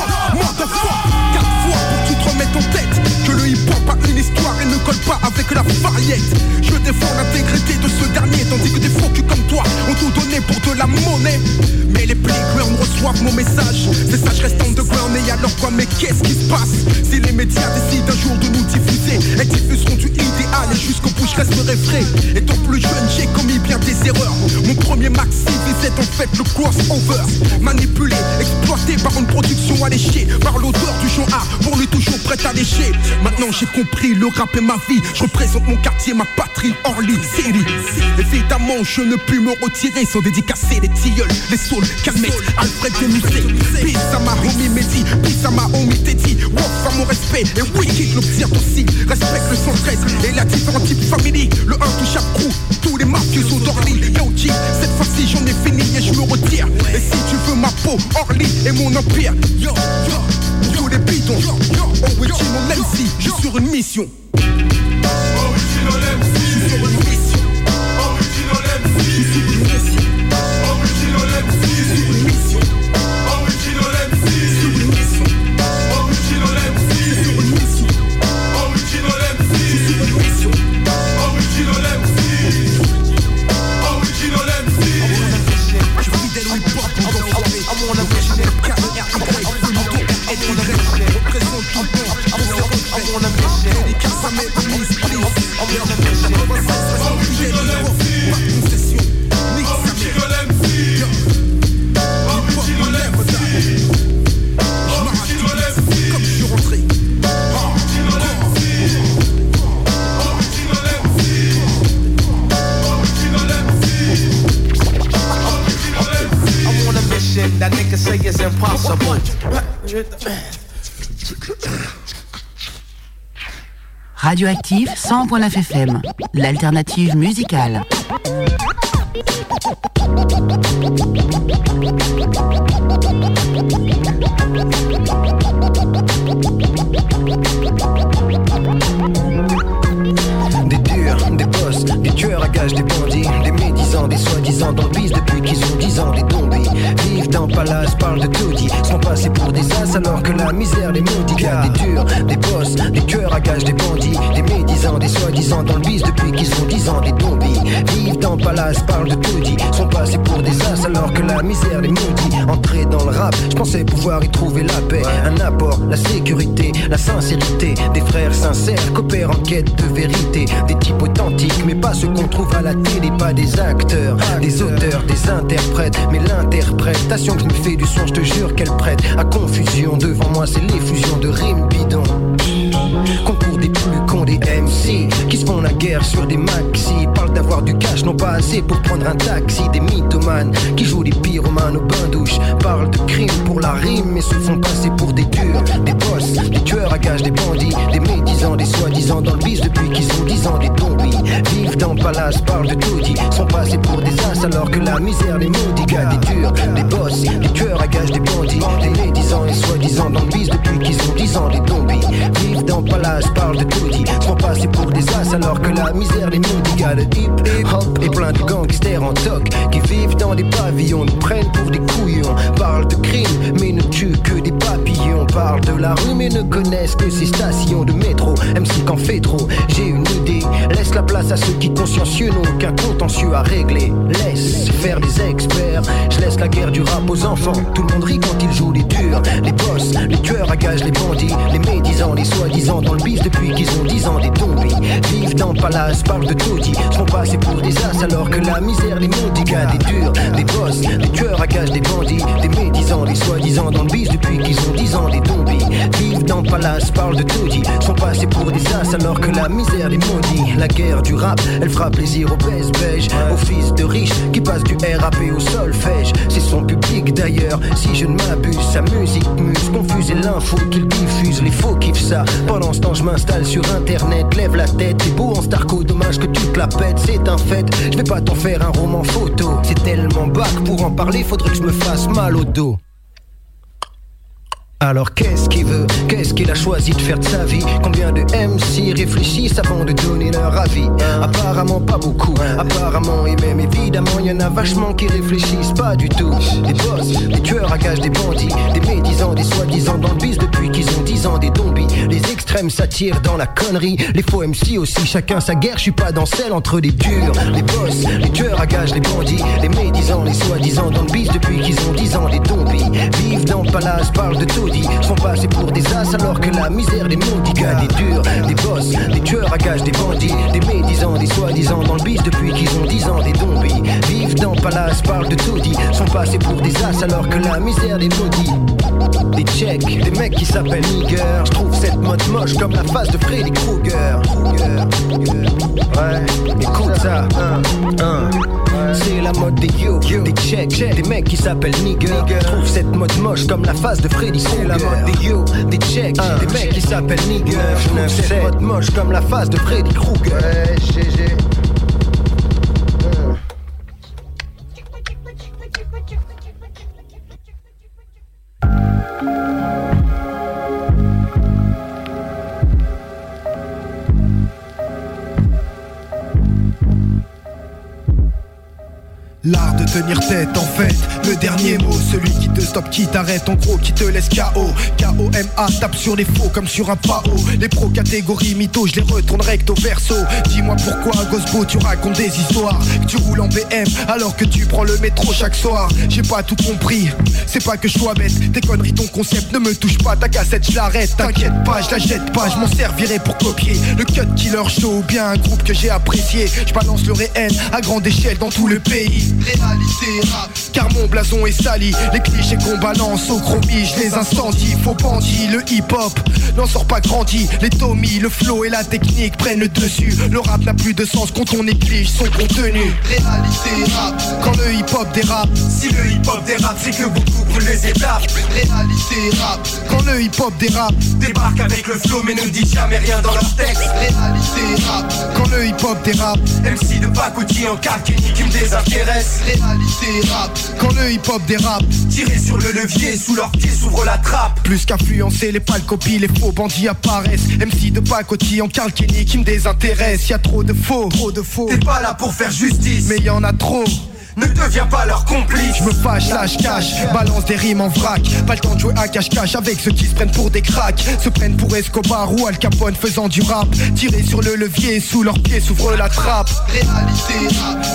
Speaker 11: colle pas avec la variette Je défends l'intégrité de ce dernier Tandis que des faux culs comme toi ont tout donné pour de la monnaie. Mais les playgrounds reçoivent mon message. Ces sages restent underground et alors quoi mais qu'est-ce qui se passe? Si les médias décident un jour de nous diffuser Elles diffuseront du idéal et jusqu'au bout je resterai frais. Étant plus jeune j'ai commis bien des erreurs. Mon premier maxi visait en fait le crossover. Manipulé, exploité par une production alléchée Par l'auteur du genre A pour lui toujours prêt à lécher. Maintenant j'ai compris le rap est ma vie. Je représente mon quartier, ma patrie, Orly City. Évidemment je ne puis me retirer sans dédicacer les tilleuls Les saules, Calmette, Alfred Demusé Peace à ma homie Mehdi, peace à ma homie Teddy. Wolf à mon respect et Wicked l'obtient aussi. Respecte le 113 et la différents types family. Le 1 touche à crew, tous les mafieux sont d'Orly Yo G, cette fois-ci j'en ai fini et je me retire. Et si tu veux ma peau, Orly et mon empire. Yo, yo, tous les bidons. Original MC, je suis sur une mission Hip-hop, on wanna mission, Représente tout
Speaker 6: Radioactive 100.9 FM, l'alternative musicale.
Speaker 12: Des durs, des boss, des tueurs à gages, des bandits, des médisants, des soi-disant dans le depuis qu'ils ont 10 ans, des zombies. Vivent dans le palace, parlent de taudis, la misère les maudit. Car Des durs, des boss, des tueurs à gages, des bandits, des médisants, des soi-disant dans le bise depuis qu'ils ont 10 ans, des zombies. Vivent le palace, parlent de taudis, sont passés pour des as alors que la misère les maudit. Entrer dans le rap, je pensais pouvoir y trouver la paix, un apport, la sécurité, la sincérité, des frères sincères coopèrent en quête de vérité, des types authentiques, mais pas ceux qu'on trouve à la télé, pas des acteurs, des auteurs, des interprètes, mais l'interprétation je me fais du son, je te jure qu'elle prête à confusion. Devant moi, c'est l'effusion de rimes bidons. Concours des plus cons des MC Qui se font la guerre sur des maxi Parlent d'avoir du cash, non pas assez pour prendre un taxi. Des mythomanes qui jouent des pyromanes au bain douche. Parlent de crime pour la rime Mais se font passer pour des durs. Des boss, des tueurs à gages, des bandits Des médisants, des soi-disant dans le bis Depuis qu'ils ont 10 ans, des zombies Vivent dans le palace, parlent de taudis Sont passés pour des as alors que la misère les maudit. Gars, des durs, des boss, des tueurs à gages, des bandits. Des médisants et soi-disant dans le bis Depuis qu'ils ont 10 ans, des zombies Vivent dans le palace, parlent de taudis Sont passés pour des as alors que la misère les maudit. Gars, le hip hop et plein de gangsters en toc Qui vivent dans des pavillons, nous prennent pour des couillons Parlent de crime mais ne tuent que des papillons. Parlent de la rue mais ne connaissent que ces stations de métro MC qu'en fait trop, j'ai une idée Laisse la place à ceux qui consciencieux n'ont aucun contentieux à régler. Laisse faire des experts Je laisse la guerre du rap aux enfants. Tout le monde rit quand ils jouent les durs. Les boss, les tueurs à gages, les bandits. Les médisants, les soi-disant dans le bis Depuis qu'ils ont 10 ans des zombies. Vivent dans le palace, parlent de taudis. Sont passés pour des as alors que la misère les maudit Gars, des durs, des boss, des tueurs à gages, des bandits. Des médisants, les soi-disant dans le bis Depuis qu'ils ont 10 ans des zombies. Vivent dans le palace, parlent de taudis. Sont passés pour des as alors que la misère les maudit La guerre du rap, elle fera plaisir aux baisse beige Aux fils de riches qui passent du RAP au solfège. C'est son public d'ailleurs, si je ne m'abuse. Sa musique muse, confuse et l'info qu'il diffuse. Les faux kiffent ça, pendant ce temps je m'installe sur internet. Lève la tête, c'est beau en starco, dommage que tu te la pètes C'est un fait, je vais pas t'en faire un roman photo. C'est tellement bac, pour en parler faudrait que je me fasse mal au dos alors qu'est-ce qu'il veut? Qu'est-ce qu'il a choisi de faire de sa vie? Combien de MC réfléchissent avant de donner leur avis? Apparemment pas beaucoup, apparemment et même évidemment y en a vachement qui réfléchissent pas du tout. Des boss, des tueurs à gages, des bandits Des médisants, des soi-disant dans le bis depuis qu'ils ont 10 ans Des zombies, les extrêmes s'attirent dans la connerie. Les faux MC aussi, chacun sa guerre, je suis pas dans celle entre les durs. Les boss, les tueurs à gages, les bandits Les médisants, les soi-disant dans le bis depuis qu'ils ont 10 ans Des zombies, vivent dans le palace, parlent de taudis sont passés pour des as alors que la misère les maudit Gars, des durs, des boss, des tueurs à gages, des bandits Des médisants, des soi-disant dans le bis depuis qu'ils ont 10 ans Des zombies, vivent dans palace, parlent de taudis Sont passés pour des as alors que la misère les maudit des tchèques, des mecs qui s'appellent nigger. Je trouve cette mode moche comme la face de Freddy Krueger Ouais, écoute ça, hein, hein. C'est la mode des yo, des tchèques, des mecs qui s'appellent nigger. Trouve cette mode moche comme la face de Freddy C'est la mode des yo, des tchèques, des mecs qui s'appellent nigger. Trouve cette mode moche comme la face de Freddy Krueger
Speaker 13: L'art de tenir tête en fait Le dernier mot, celui qui te stoppe, qui t'arrête En gros qui te laisse KO K-O-M-A, tape sur les faux comme sur un PAO. Les pro catégories mythos, je les retourne recto verso. Dis-moi pourquoi Gosbo tu racontes des histoires. Que tu roules en BM alors que tu prends le métro chaque soir. J'ai pas tout compris, c'est pas que je sois bête. Tes conneries, ton concept ne me touche pas. Ta cassette je l'arrête, t'inquiète pas, je la jette pas. Je m'en servirai pour copier le cut killer show. Bien un groupe que j'ai apprécié. Je balance le réel à grande échelle dans tout le pays Réalité rap Car mon blason est sali. Les clichés qu'on balance au chromie Je les incendie, faux bandit Le hip hop n'en sort pas grandi. Les Tommy, le flow et la technique prennent le dessus. Le rap n'a plus de sens quand on néglige son contenu. Réalité rap Quand le hip hop dérape. Si le hip hop dérape c'est que beaucoup brûlent les étapes. Réalité rap Quand le hip hop dérape Débarque avec le flow mais ne dit jamais rien dans leur texte. Réalité rap Quand le hip hop dérape MC de pacotille en calquini qui me désintéresse Réalité rap Quand le hip hop dérape Tirer sur le levier sous leurs pieds s'ouvre la trappe. Plus qu'influencer les pâles copies les faux bandits apparaissent. MC de pacotille en calquini qui me désintéresse. Y'a trop de faux, trop de faux. T'es pas là pour faire justice. Mais y en a trop ne deviens pas leur complice. Je me fâche, lâche, cache, balance des rimes en vrac. Pas le temps de jouer à cache-cache avec ceux qui se prennent pour des cracks. Se prennent pour Escobar ou Al Capone faisant du rap. Tirer sur le levier, sous leurs pieds s'ouvre la trappe. Réalité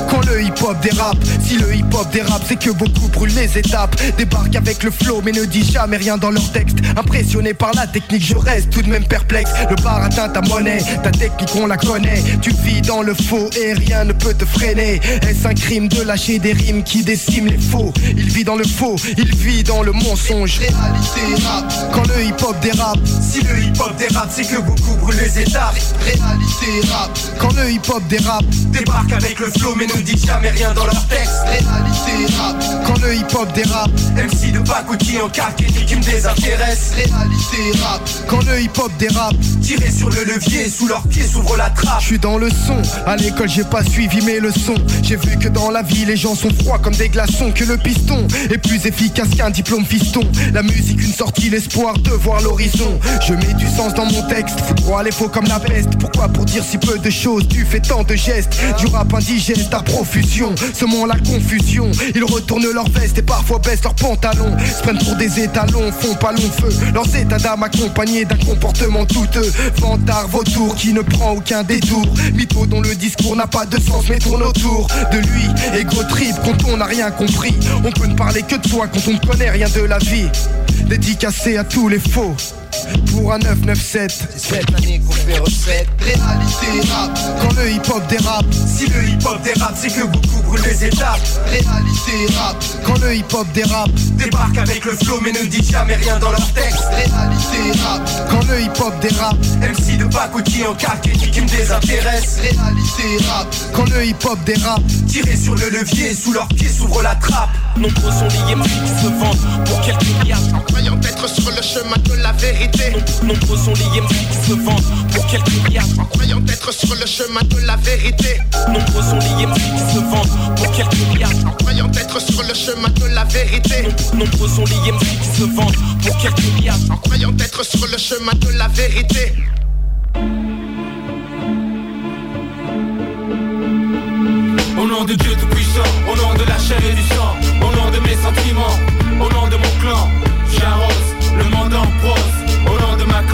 Speaker 13: Quand le hip-hop dérape. Si le hip-hop dérape c'est que beaucoup brûlent les étapes. Débarquent avec le flow mais ne disent jamais rien dans leur texte. Impressionné par la technique je reste tout de même perplexe. Le bar atteint ta monnaie, ta technique on la connaît. Tu vis dans le faux et rien ne peut te freiner. Est-ce un crime de lâcher des rimes qui déciment les faux. Il vit dans le faux, il vit dans le mensonge.
Speaker 14: Réalité rap,
Speaker 13: Quand le hip-hop dérape,
Speaker 14: si le hip-hop dérape, c'est que beaucoup brûlent les étapes. Réalité rap,
Speaker 13: quand le hip-hop dérape,
Speaker 14: débarque avec le flow mais ne dit jamais rien dans leur texte. Réalité rap,
Speaker 13: quand le hip-hop dérape,
Speaker 14: MC de pacotille en carte qui qui me désintéresse. Réalité rap,
Speaker 13: quand le hip-hop dérape,
Speaker 14: tirer sur le levier, sous leurs pieds s'ouvre la trappe.
Speaker 13: Je suis dans le son, à l'école j'ai pas suivi mes leçons. J'ai vu que dans la vie les gens sont froids comme des glaçons, que le piston est plus efficace qu'un diplôme fiston. La musique une sortie, l'espoir de voir l'horizon. Je mets du sens dans mon texte, crois les faux comme la peste. Pourquoi pour dire si peu de choses, tu fais tant de gestes? Du rap indigeste à profusion, semant la confusion. Ils retournent leur veste et parfois baissent leurs pantalons. Se prennent pour des étalons, font pas long feu. Leurs états d'âme accompagnés d'un comportement douteux. Vantard, vautour qui ne prend aucun détour. Mytho dont le discours n'a pas de sens mais tourne autour de lui. Ego quand on n'a rien compris. On peut ne parler que de soi quand on ne connaît rien de la vie. Dédicacé à tous les faux. Pour un 997
Speaker 14: C'est cette année qu'on fait recette Réalité rap.
Speaker 13: Quand le hip-hop dérape.
Speaker 14: Si le hip-hop dérape c'est que beaucoup brûlent les étapes. Réalité rap.
Speaker 13: Quand le hip-hop dérape.
Speaker 14: Débarque avec le flow mais ne dit jamais rien dans leur texte. Réalité rap.
Speaker 13: Quand le hip-hop dérape.
Speaker 14: MC de pacotille en carte qui dit qui me désintéresse. Réalité rap.
Speaker 13: Quand le hip-hop dérape.
Speaker 14: Tirer sur le levier, sous leurs pieds s'ouvre la trappe.
Speaker 15: Nombreux sont les MC qui se vendent pour quelques milliards.
Speaker 14: En croyant être sur le chemin de la vérité
Speaker 15: Nombreux sont les MC qui se vendent pour quelques milliards.
Speaker 14: En croyant être sur le chemin de la vérité.
Speaker 15: Nombreux sont les MC qui se vendent pour quelques milliards.
Speaker 14: En croyant être sur le chemin de la vérité.
Speaker 15: Nombreux sont les MC qui se vendent pour quelques milliards.
Speaker 14: En croyant être sur le chemin de la vérité.
Speaker 16: Au nom de Dieu tout-puissant, au nom de la chair et du sang, au nom de mes sentiments, au nom de mon clan, j'arrose le monde en prose,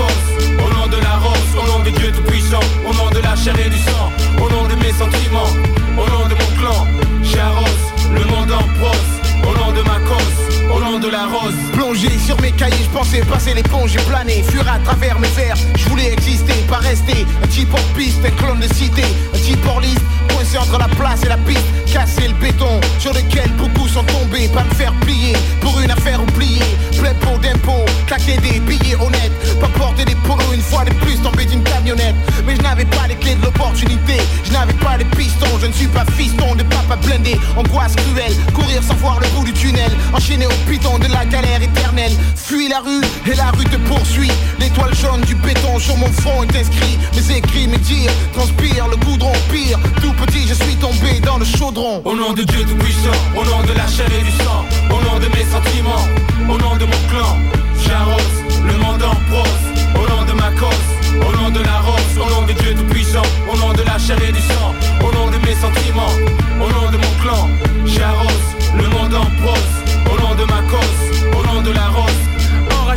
Speaker 16: au nom de la rose, au nom de Dieu tout-puissant, au nom de la chair et du sang, au nom de mes sentiments, au nom de mon clan, j'arrose le monde en prose, au nom de ma cause, au nom de la rose.
Speaker 2: Plongé sur mes cahiers, je pensais passer l'éponge, j'ai plané, fuir à travers mes vers, je voulais exister, pas rester, un type hors piste, un clone de cité, un type hors liste, coincé entre la place et la piste, casser le béton, sur lequel beaucoup sont tombés, pas me faire plier, pour une affaire oubliée, plein pot d'impôts, claquer des billets honnêtes, pas porter des polos une fois de plus, tomber d'une camionnette, mais je n'avais pas les clés de l'opportunité, je n'avais pas les pistons, je ne suis pas fiston de papa blindé, angoisse cruelle, courir sans voir le bout du tunnel, enchaîné au piton de la galère éternelle, fuis la rue et la rue te poursuit, l'étoile jaune du béton sur mon front est inscrit, mes écrits, mes dires, transpire le goudron pire, tout petit je suis tombé dans le chaudron.
Speaker 16: Au nom de Dieu tout-puissant, au nom de la chair et du sang, au nom de mes sentiments, au nom de mon clan, j'arrose le monde en prose, au nom de ma cause, au nom de la rose, au nom de Dieu tout-puissant, au nom de la chair et du sang, au nom de mes sentiments, au nom de mon clan, j'arrose le monde en prose, au nom de ma cause, au nom de la rose.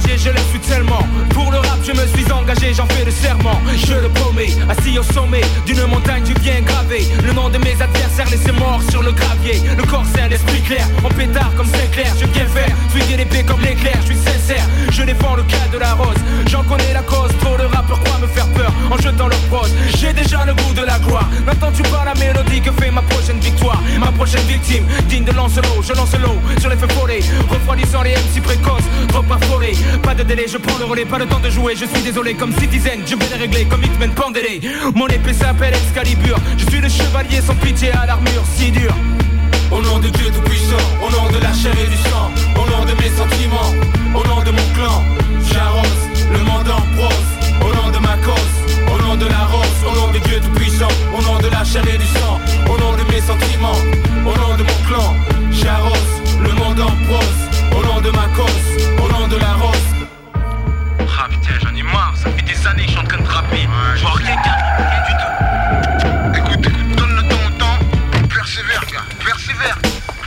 Speaker 15: Je le suis tellement. Pour le rap, je me suis engagé, j'en fais le serment. Je le promets, assis au sommet d'une montagne, tu viens graver le nom de mes adversaires, laissés morts sur le gravier. Le corps sain, l'esprit clair, en pétard comme Sinclair. Je viens faire fuiter l'épée comme l'éclair, je suis sincère. Je défends le cas de la rose, j'en connais la cause. Trop de rappeurs croient me faire peur en jetant leur prose. J'ai déjà le goût de la gloire. N'entends-tu pas la mélodie que fait ma prochaine victoire Ma prochaine victime, digne de Lancelot, je lance l'eau sur les feux follets, refroidissant les MC précoces, trop affolés. Pas de délai, je prends le relais, pas le temps de jouer. Je suis désolé comme Citizen, je vais les régler comme Hitman Pandélé. Mon épée s'appelle Excalibur. Je suis le chevalier sans pitié à l'armure si dure.
Speaker 16: Au nom de Dieu tout-puissant, au nom de la chair et du sang, au nom de mes sentiments, au nom de mon clan, j'arrose le monde en prose, au nom de ma cause, au nom de la rose, au nom de Dieu tout-puissant, au nom de la chair et du sang, au nom de mes sentiments, au nom de mon clan, j'arrose le monde en prose, au nom de ma cause, au nom de la rose.
Speaker 17: Ah putain, j'en ai marre, ça fait des années que je suis en train de rapper. Je vois rien qu'un,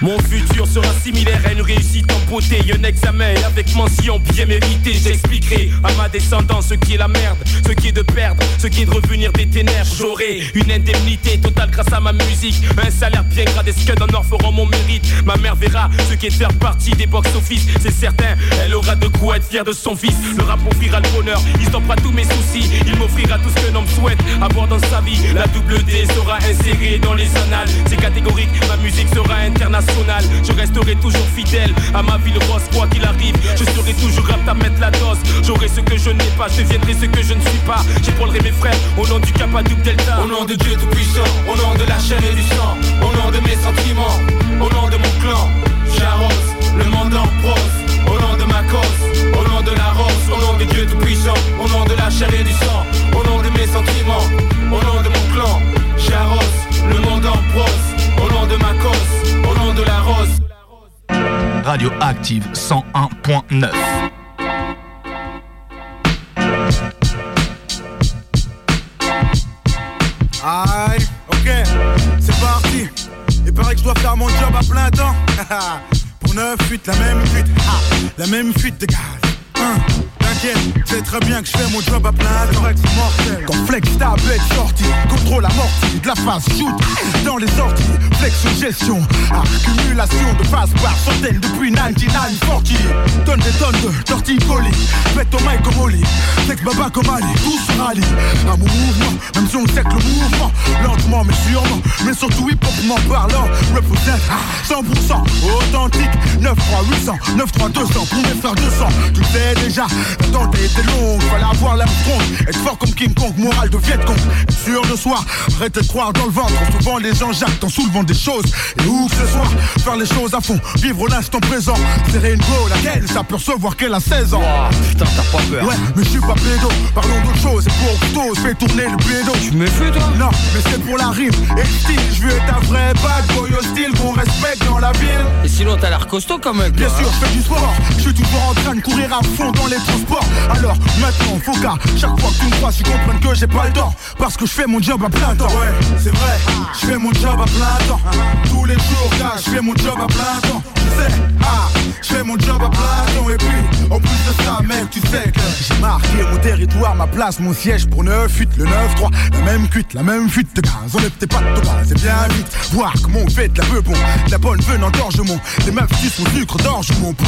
Speaker 15: Mon futur sera similaire à une réussite en beauté Un examen avec mention bien méritée. J'expliquerai à ma descendance ce qui est la merde Ce qui est de perdre, ce qui est de revenir des ténèbres. J'aurai une indemnité totale grâce à ma musique. Un salaire bien gradé, ce que d'un or feront mon mérite. Ma mère verra ce qui est de faire partie des box-office C'est certain, elle aura de quoi être fière de son fils. Le rap offrira le bonheur, il stoppera tous mes soucis. Il m'offrira tout ce qu'un homme souhaite avoir dans sa vie. La double D sera insérée dans les annales. C'est catégorique, ma musique sera interne
Speaker 7: Je resterai toujours fidèle à ma ville rose, quoi qu'il arrive. Je serai toujours apte à mettre la dose. J'aurai ce que je n'ai pas, je deviendrai ce que je ne suis pas. J'épaulerai mes frères au nom du Capadouk Delta.
Speaker 16: Au nom de Dieu Tout-Puissant, au nom de la chair et du sang, au nom de mes sentiments, au nom de mon clan, j'arrose le monde en prose, au nom de ma cause, au nom de la rose, au nom de Dieu Tout-Puissant, au nom de la chair et du sang, au nom de mes sentiments, au nom de mon clan, j'arrose le monde en prose, au nom de ma cause, nom de la rose.
Speaker 18: Radio Active 101.9.
Speaker 10: Aïe, ok, c'est parti. Il paraît que je dois faire mon job à plein temps. Pour 9 fuites, la même fuite, ah, la même fuite de gaz. Hein, T'inquiète, c'est très bien que je fais mon job à plein temps. Mortel. Quand flex tablette sortie, contrôle amorti, de la phase shoot dans les sorties, flex gestion, accumulation de phase par centaines depuis 9940. Donne des tonnes de tortilles colis, faites ton mic comme Oli, flex baba comme Ali, rallie à mon mouvement, même si on sait que le mouvement, lentement mais sûrement, mais surtout hip hopement parlant, représente 100% authentique, 9 3 800, 9 3 200 pour mes frères 200, tu sais déjà, t'as été longue, fallait avoir la tronche, être fort comme King Kong, moral de Viet Cong, sûr de soi, arrêtez de croire dans le ventre, souvent les gens jactent en soulevant des choses, et où que ce soit, faire les choses à fond, vivre l'instant présent, serrer une go, laquelle? Ça peut recevoir qu'elle a 16 ans.
Speaker 3: Putain, t'as pas peur.
Speaker 10: Ouais, mais je suis pas pédo, parlons d'autre chose, et pour je fais tourner le pédo.
Speaker 3: Tu me fais toi?
Speaker 10: Non, mais c'est pour la rime et le style, je veux être un vrai bad boy hostile qu'on respecte dans la ville.
Speaker 3: Et sinon, t'as l'air costaud quand même.
Speaker 10: Bien sûr,
Speaker 3: hein.
Speaker 10: je fais du sport, je suis toujours en train de courir à fond dans les transports. Alors maintenant, faut qu'à chaque fois que tu me crois, tu comprennes que j'ai pas le temps. Parce que je fais mon job à plein temps. Ouais, c'est vrai, je fais mon job à plein temps. Tous les jours, gars, je fais mon job à plein temps. Tu sais, ah, je fais mon job à plein. Et puis, en plus de ça, mec, tu sais que j'ai marqué mon territoire, ma place, mon siège pour 9-8, le 9-3. La même cuite, la même fuite gaz. On pas de gaz, c'est bien vite. Voir comment on fait de la peu bon, la bonne veine en gorgement. Les meufs qui sont sucre d'orge, mon pas.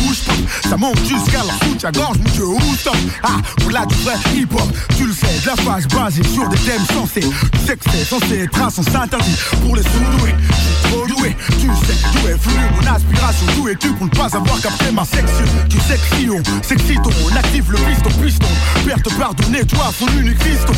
Speaker 10: Ça monte jusqu'à la fout à gorge, mon dieu, où stop? Ah, pour là du vrai hip-hop, tu le sais, de la phase basée sur des thèmes sensés. Tu sais que c'est censé être un interdit pour les sous-doués. Je suis trop doué, tu sais d'où est venu mon aspiration. D'où es-tu pour ne pas avoir capté ma section Tu sais que si on active le piston, piston. Père te pardonner, toi, son unique fiston.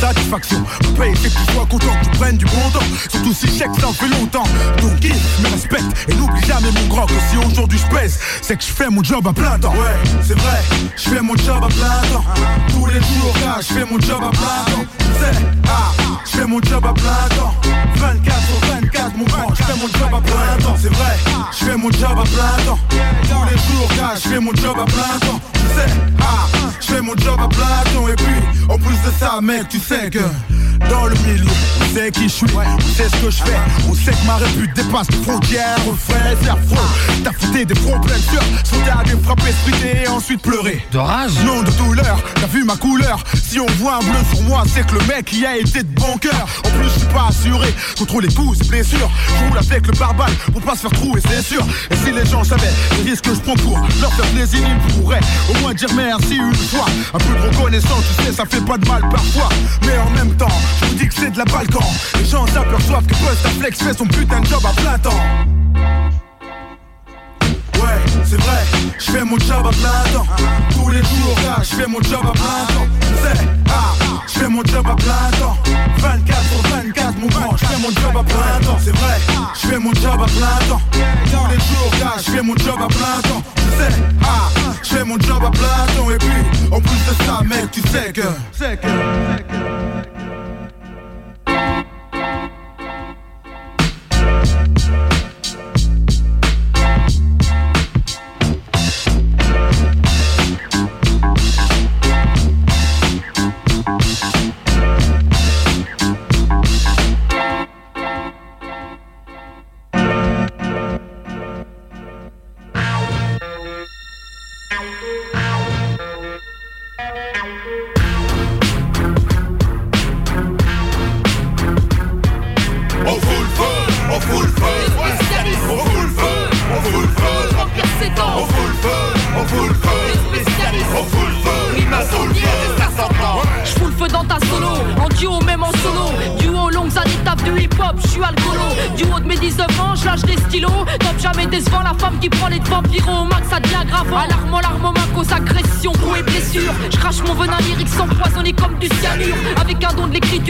Speaker 10: Satisfaction, paye, c'est que tu sois content que tu prennes du bon temps. Surtout si chèque ça en fait longtemps. Donc kiffe, me respecte et n'oublie jamais mon grand si aujourd'hui je pèse, c'est que je fais mon job à plein temps. Ouais, c'est vrai, je fais mon job à plein temps. Tous les jours, je fais mon job à plein temps. Tu sais, ah, je fais mon job à plein temps. 24 sur 24, mon grand, je fais mon job à plein temps. C'est vrai, je fais mon job à plein temps. Tous les jours, gars, je fais mon job à plein temps. Sais, ah, je fais mon job à temps. Et puis, en plus de ça, mec, tu sais que dans le milieu, on sait qui je suis, on sait ce que je fais. On sait que ma répute dépasse les frontières. On fait faire faux. T'as fouté des problèmes sûrs, sauter à des frapper, spriter et ensuite pleurer.
Speaker 3: De rage?
Speaker 10: Non, de douleur, t'as vu ma couleur? Si on voit un bleu sur moi, c'est que le mec y a été de bon cœur. En plus, je suis pas assuré contre les coups et blessures. Je roule avec le pare-balles pour pas se faire trouer, c'est sûr. Et si les gens savaient les risques que je prends pour leur faire plaisir, ils pourraient au moins dire merci une fois. Un peu de reconnaissance, tu sais, ça fait pas de mal parfois. Mais en même temps, je vous dis que c'est de la balkan. Les gens s'aperçoivent que Post Flex fait son putain de job à plein temps. C'est vrai, je fais mon job à plein temps. Tous les jours, je fais mon job à plein temps. Sais, ah, je fais mon job à plein temps. 24 sur 24, mon grand, je fais mon job à plein temps. C'est vrai, je fais mon job à plein temps. Tous les jours, je fais mon job à plein temps. Sais, ah, je fais mon job à plein temps. Et puis, en plus de ça, mec, tu sais que. sais que-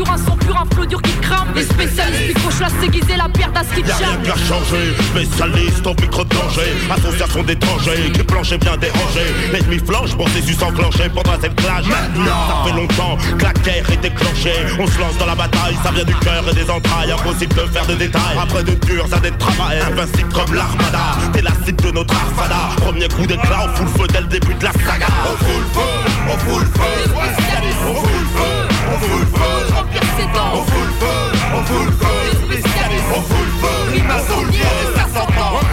Speaker 19: l'écriture, un son pur, un flot dur qui crame. Les spécialistes du gauche, la s'aiguiser la
Speaker 20: Y'a rien qui a changé, spécialiste en micro-danger. Association d'étrangers, qui plancher bien dérangé. L'ennemi flanche, processus enclenché pendant cette clash. Maintenant, ça fait longtemps que la guerre est déclenchée. On se lance dans la bataille, ça vient du cœur et des entrailles. Impossible de faire de détails. Après de durs années de travail, invincible comme l'armada. T'es la cible de notre arfada. Premier coup d'éclat, on fout le feu dès le début de la saga. On fout le feu, on fout le feu. On fout le feu, on fout le feu. On fout le feu, on fout le feu. On fout le feu,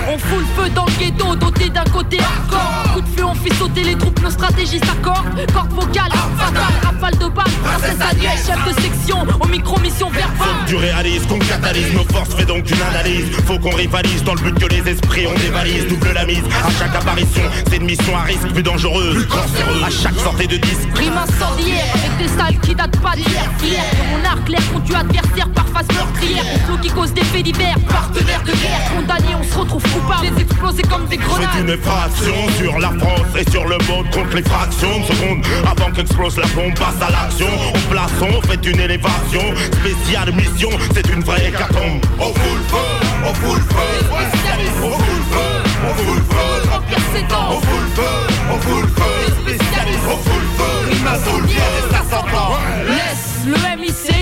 Speaker 19: on fout le feu dans le ghetto, doté d'un côté hardcore. Coup de feu, on fait sauter les troupes, nos stratégies s'accordent. Corde vocale, fatal, rafale de balles. Princesse Adieu, chef de section, au micro-mission verbale.
Speaker 20: Du réalisme qu'on catalyse, nos forces fait donc une analyse. Faut qu'on rivalise dans le but que les esprits on dévalise. Double la mise à chaque apparition, c'est une mission à risque plus dangereuse, plus cancéreuse. À chaque sortie de disque.
Speaker 19: Rime incendiaire avec des salles qui datent pas d'hier. Fier mon arc, l'air tu adversaire par phase meurtrière. Flot qui cause des faits divers, de guerre. On se retrouve coupable. Les exploser comme des grenades.
Speaker 20: C'est une effraction sur la France et sur le monde contre les fractions de secondes. Avant qu'explose la bombe, passe à l'action. On place, on fait une élévation. Spéciale mission, c'est une vraie hécatombe. On fout le feu, on fout le feu. On fout le feu, on fout le feu. On fout le feu, on fout le feu. On fout le feu.
Speaker 19: Laisse le MIC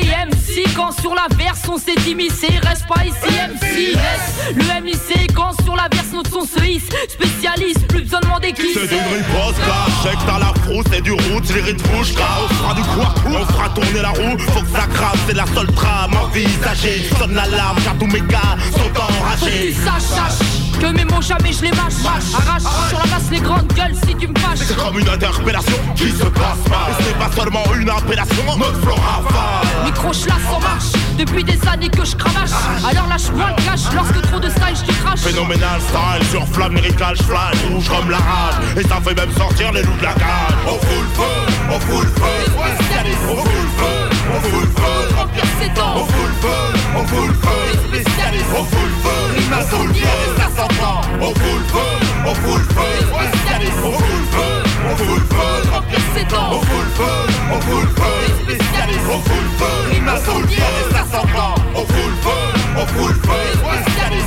Speaker 19: MC quand sur la verse on s'est immiscé Reste pas ici MC Laisse le MIC quand sur la verse notre son se hisse. Spécialiste, plus besoin de demander qui
Speaker 20: c'est C'est. une riposte check t'as la frousse c'est du route, les rythmes bouge car on fera du quoi? On fera tourner la roue, faut que ça crame C'est la seule trame envisagée. Sonne l'alarme car tous mes gars sont enragés.
Speaker 19: Faut que tu saches que mes mots jamais je les mâche. Arrache sur la masse les grandes gueules si tu me fâches.
Speaker 20: C'est comme une interpellation qui se passe pas. Et c'est pas seulement une appellation, notre flora rafale
Speaker 19: Micro chlasse en marche. Depuis des années que je cravache. Alors lâche-moi le cash. Lorsque trop de style je crache.
Speaker 20: Phénoménal style sur flamme lyrical flash rouge comme la rage. Et ça fait même sortir les loups de la cage. On fout le feu, on fout le feu On fout le feu, on fout le feu
Speaker 19: Remplir ses dents
Speaker 20: On fout le feu, on fout le feu On fout le feu, il m'a et ça s'entend On fout le feu, on fout le feu On fout le feu, on fout le feu
Speaker 19: Remplir ses dents
Speaker 20: On fout le feu, on fout le feu On fout le feu, il m'a et ça s'entend On fout le feu, on fout le feu On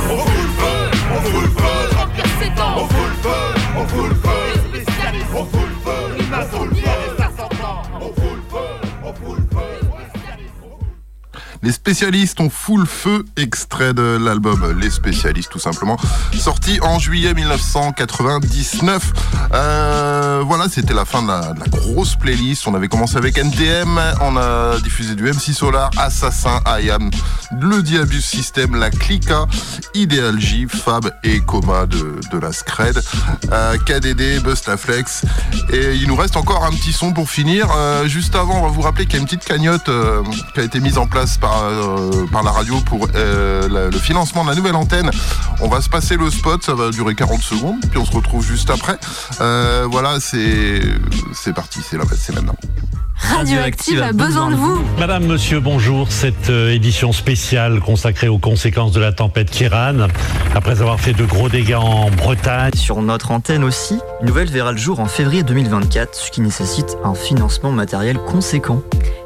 Speaker 20: fout le feu, on fout le feu
Speaker 19: Remplir ses dents
Speaker 20: On fout le feu, on fout le feu
Speaker 1: les spécialistes ont full feu, extrait de l'album Les spécialistes tout simplement, sorti en juillet 1999. Euh, voilà, c'était la fin de la, grosse playlist. On avait commencé avec NTM, on a diffusé du MC Solar, Assassin, IAM, le Diabus System, la Clica, Ideal J, Fab et Coma de, la Scred, euh, KDD, Bustaflex. Et il nous reste encore un petit son pour finir. Euh, juste avant, on va vous rappeler qu'il y a une petite cagnotte qui a été mise en place par euh, par, la radio pour euh, le financement de la nouvelle antenne. On va se passer le spot, ça va durer 40 secondes, puis on se retrouve juste après. Euh, voilà, c'est c'est parti, c'est là, c'est maintenant.
Speaker 21: Radioactive a besoin de vous.
Speaker 22: Madame, monsieur, bonjour. Cette édition spéciale consacrée aux conséquences de la tempête Kiran, après avoir fait de gros dégâts en Bretagne.
Speaker 23: Sur notre antenne aussi, une nouvelle verra le jour en février 2024, ce qui nécessite un financement matériel conséquent.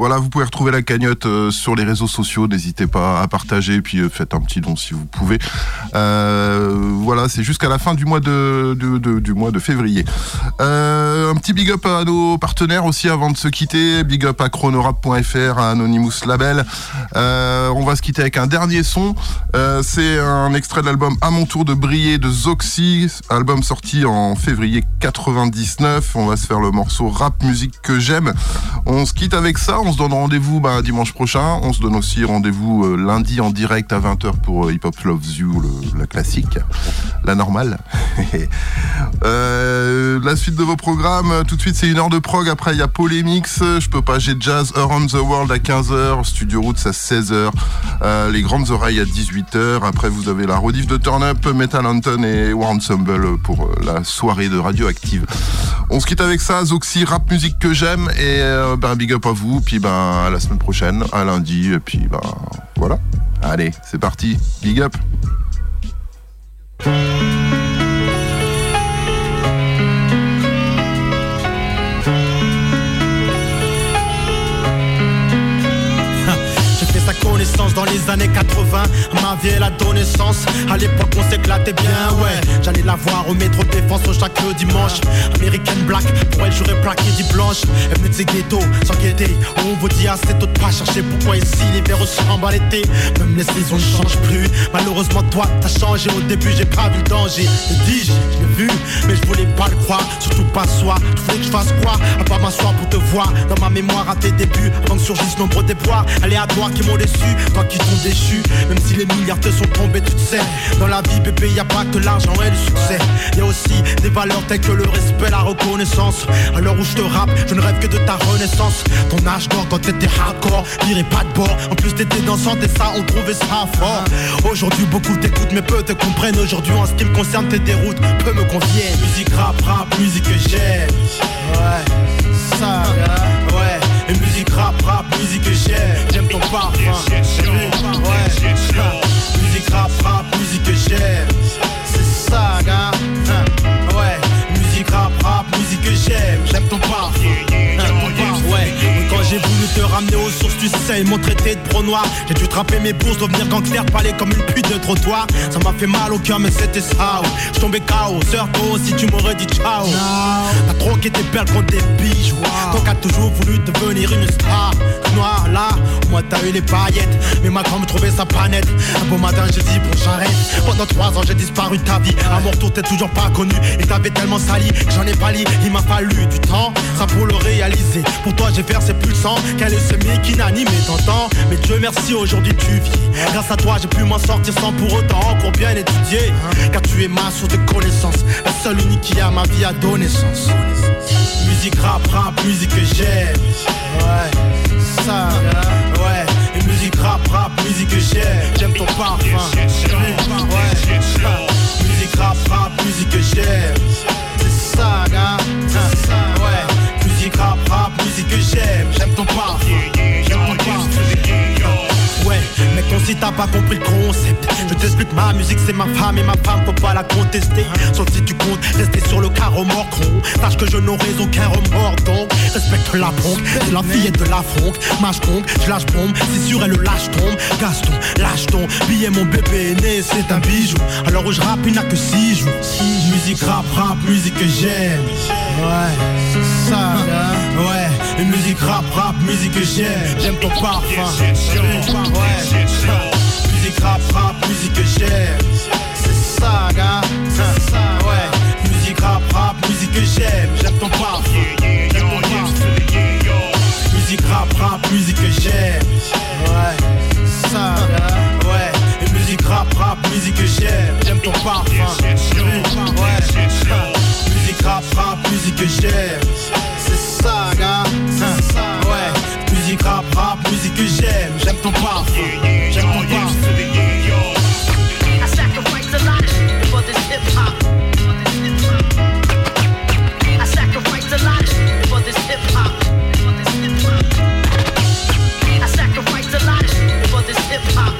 Speaker 1: Voilà, vous pouvez retrouver la cagnotte euh, sur les réseaux sociaux. N'hésitez pas à partager, puis euh, faites un petit don si vous pouvez. Euh, voilà, c'est jusqu'à la fin du mois de, février. un petit big up à nos partenaires aussi avant de se quitter. Big up à chronorap.fr, à Anonymous Label. on va se quitter avec un dernier son. c'est un extrait de l'album À mon tour de briller de Zoxy, album sorti en février 99. On va se faire le morceau rap musique que j'aime. On se quitte avec ça se donne rendez-vous bah, dimanche prochain. On se donne aussi rendez-vous euh, lundi en direct à 20h pour euh, Hip Hop Loves You, la classique, la normale. Euh, la suite de vos programmes, tout de suite c'est une heure de prog. Après il y a Polémix, je peux pas, j'ai Jazz Around the World à 15h, Studio Roots à 16h, euh, Les Grandes Oreilles à 18h. Après vous avez la rediff de Turn Up, Metal Anton et War Ensemble pour la soirée de Radioactive. On se quitte avec ça, Zoxy, rap musique que j'aime et ben, big up à vous. Puis ben à la semaine prochaine, à lundi. Et puis ben voilà. Allez, c'est parti. Big up.
Speaker 24: Dans les années 80 Ma vie elle donné sens À l'époque on s'éclatait bien ouais. J'allais la voir au métro défense au chaque dimanche. American Black Pour elle j'aurais plaqué dit blanche Elle venait de ses ghettos sans guetter On vous dit assez tôt de pas chercher pourquoi ici l'hiver ressemble à l'été Même les saisons ne changent plus. Malheureusement toi t'as changé. Au début j'ai pas vu le danger. Le dis-je, je l'ai vu Mais je voulais pas le croire. Surtout pas soi. Tu voulais que je fasse quoi? À part m'asseoir pour te voir. Dans ma mémoire à tes débuts Avant que surgissent nombreux déboires Aléatoires qui m'ont déçu Toi qui t'ont déchu Même si les milliards te sont tombés tu te sais. Dans la vie bébé y a pas que l'argent et le succès. Y a aussi des valeurs telles que le respect, la reconnaissance. À l'heure où je te rappe Je ne rêve que de ta renaissance. Ton âge d'or quand t'étais hardcore Virais pas de bord. En plus t'étais dansante et ça on trouvait ça fort. Aujourd'hui beaucoup t'écoutent mais peu te comprennent. Aujourd'hui en ce qui me concerne tes déroutes Peu me conviennent. Musique rap, rap, musique que j'aime. Ouais, ça, ouais musique rap, rap, musique que j'aime J'aime ton parfum. Ouais, musique rap, rap, musique que j'aime C'est ça, gars. Hein, Ouais, musique rap, rap, musique que j'aime J'aime ton parfum. Ton parfum, Ouais, quand j'ai te ramener aux sources, tu sais, ils m'ont traité de pro noir. J'ai dû trapper mes bourses, devenir gangster, parler comme une pute de trottoir. Ça m'a fait mal au cœur, mais c'était ça Je tombais KO, sœur toi aussi tu m'aurais dit ciao. T'as troqué tes perles contre des bijoux. Qui as toujours voulu devenir une star. Noir là, moi t'as eu les paillettes. Mais ma grand me trouvait sa planète Un beau matin j'ai dit bon j'arrête. Pendant trois ans j'ai disparu de ta vie. À mon retour t'es toujours pas connu. Et t'avais tellement sali que j'en ai pas li Il m'a fallu du temps, ça pour le réaliser. Pour toi j'ai versé plus de sang Quel est ce mec inanimé t'entends Mais Dieu merci aujourd'hui tu vis. Grâce à toi j'ai pu m'en sortir sans pour autant encore bien étudier. Car tu es ma source de connaissance La seule unique qui a ma vie à donner sens. Musique rap, rap, musique que j'aime. Ouais, ça, ouais. Et musique rap, rap, musique que j'aime. J'aime ton parfum. Ouais, musique rap, rap, musique que j'aime. C'est ça, gars. Hein, Ouais, j'aime J'aime ton parfum. Ouais, mais ton si t'as pas compris le concept. Je t'explique ma musique c'est ma femme et ma femme faut pas la contester. Sauf si tu comptes rester sur le carreau mort Sache que je n'aurai aucun remords donc Respecte la pompe, c'est la fillette de la fronque. Mâche conque, je lâche bombe, c'est sûr elle le lâche tombe. Gaston, lâche ton billet mon bébé est né c'est un bijou. Alors où je rappe il n'a que 6 jours. Musique rap, rap, musique que j'aime. Ouais, ça Ouais, et musique rap, rap, musique que j'aime. J'aime ton parfum. Ouais, musique rap, rap, musique que j'aime. C'est ça, gars Hein, Ouais, musique rap, rap, musique que j'aime. J'aime ton parfum. Musique rap, rap, musique que j'aime. Ouais, c'est ça, gars Ouais, et musique rap, rap, musique que j'aime. J'aime ton parfum. Ouais, musique rap, rap, musique que j'aime saga. Ouais, musique rap, rap, musique que j'aime. J'aime ton parfum, j'aime ton parfum.
Speaker 25: I sacrifice a lot for this hip hop. I sacrifice a lot for this hip hop. I sacrifice a lot for this hip hop.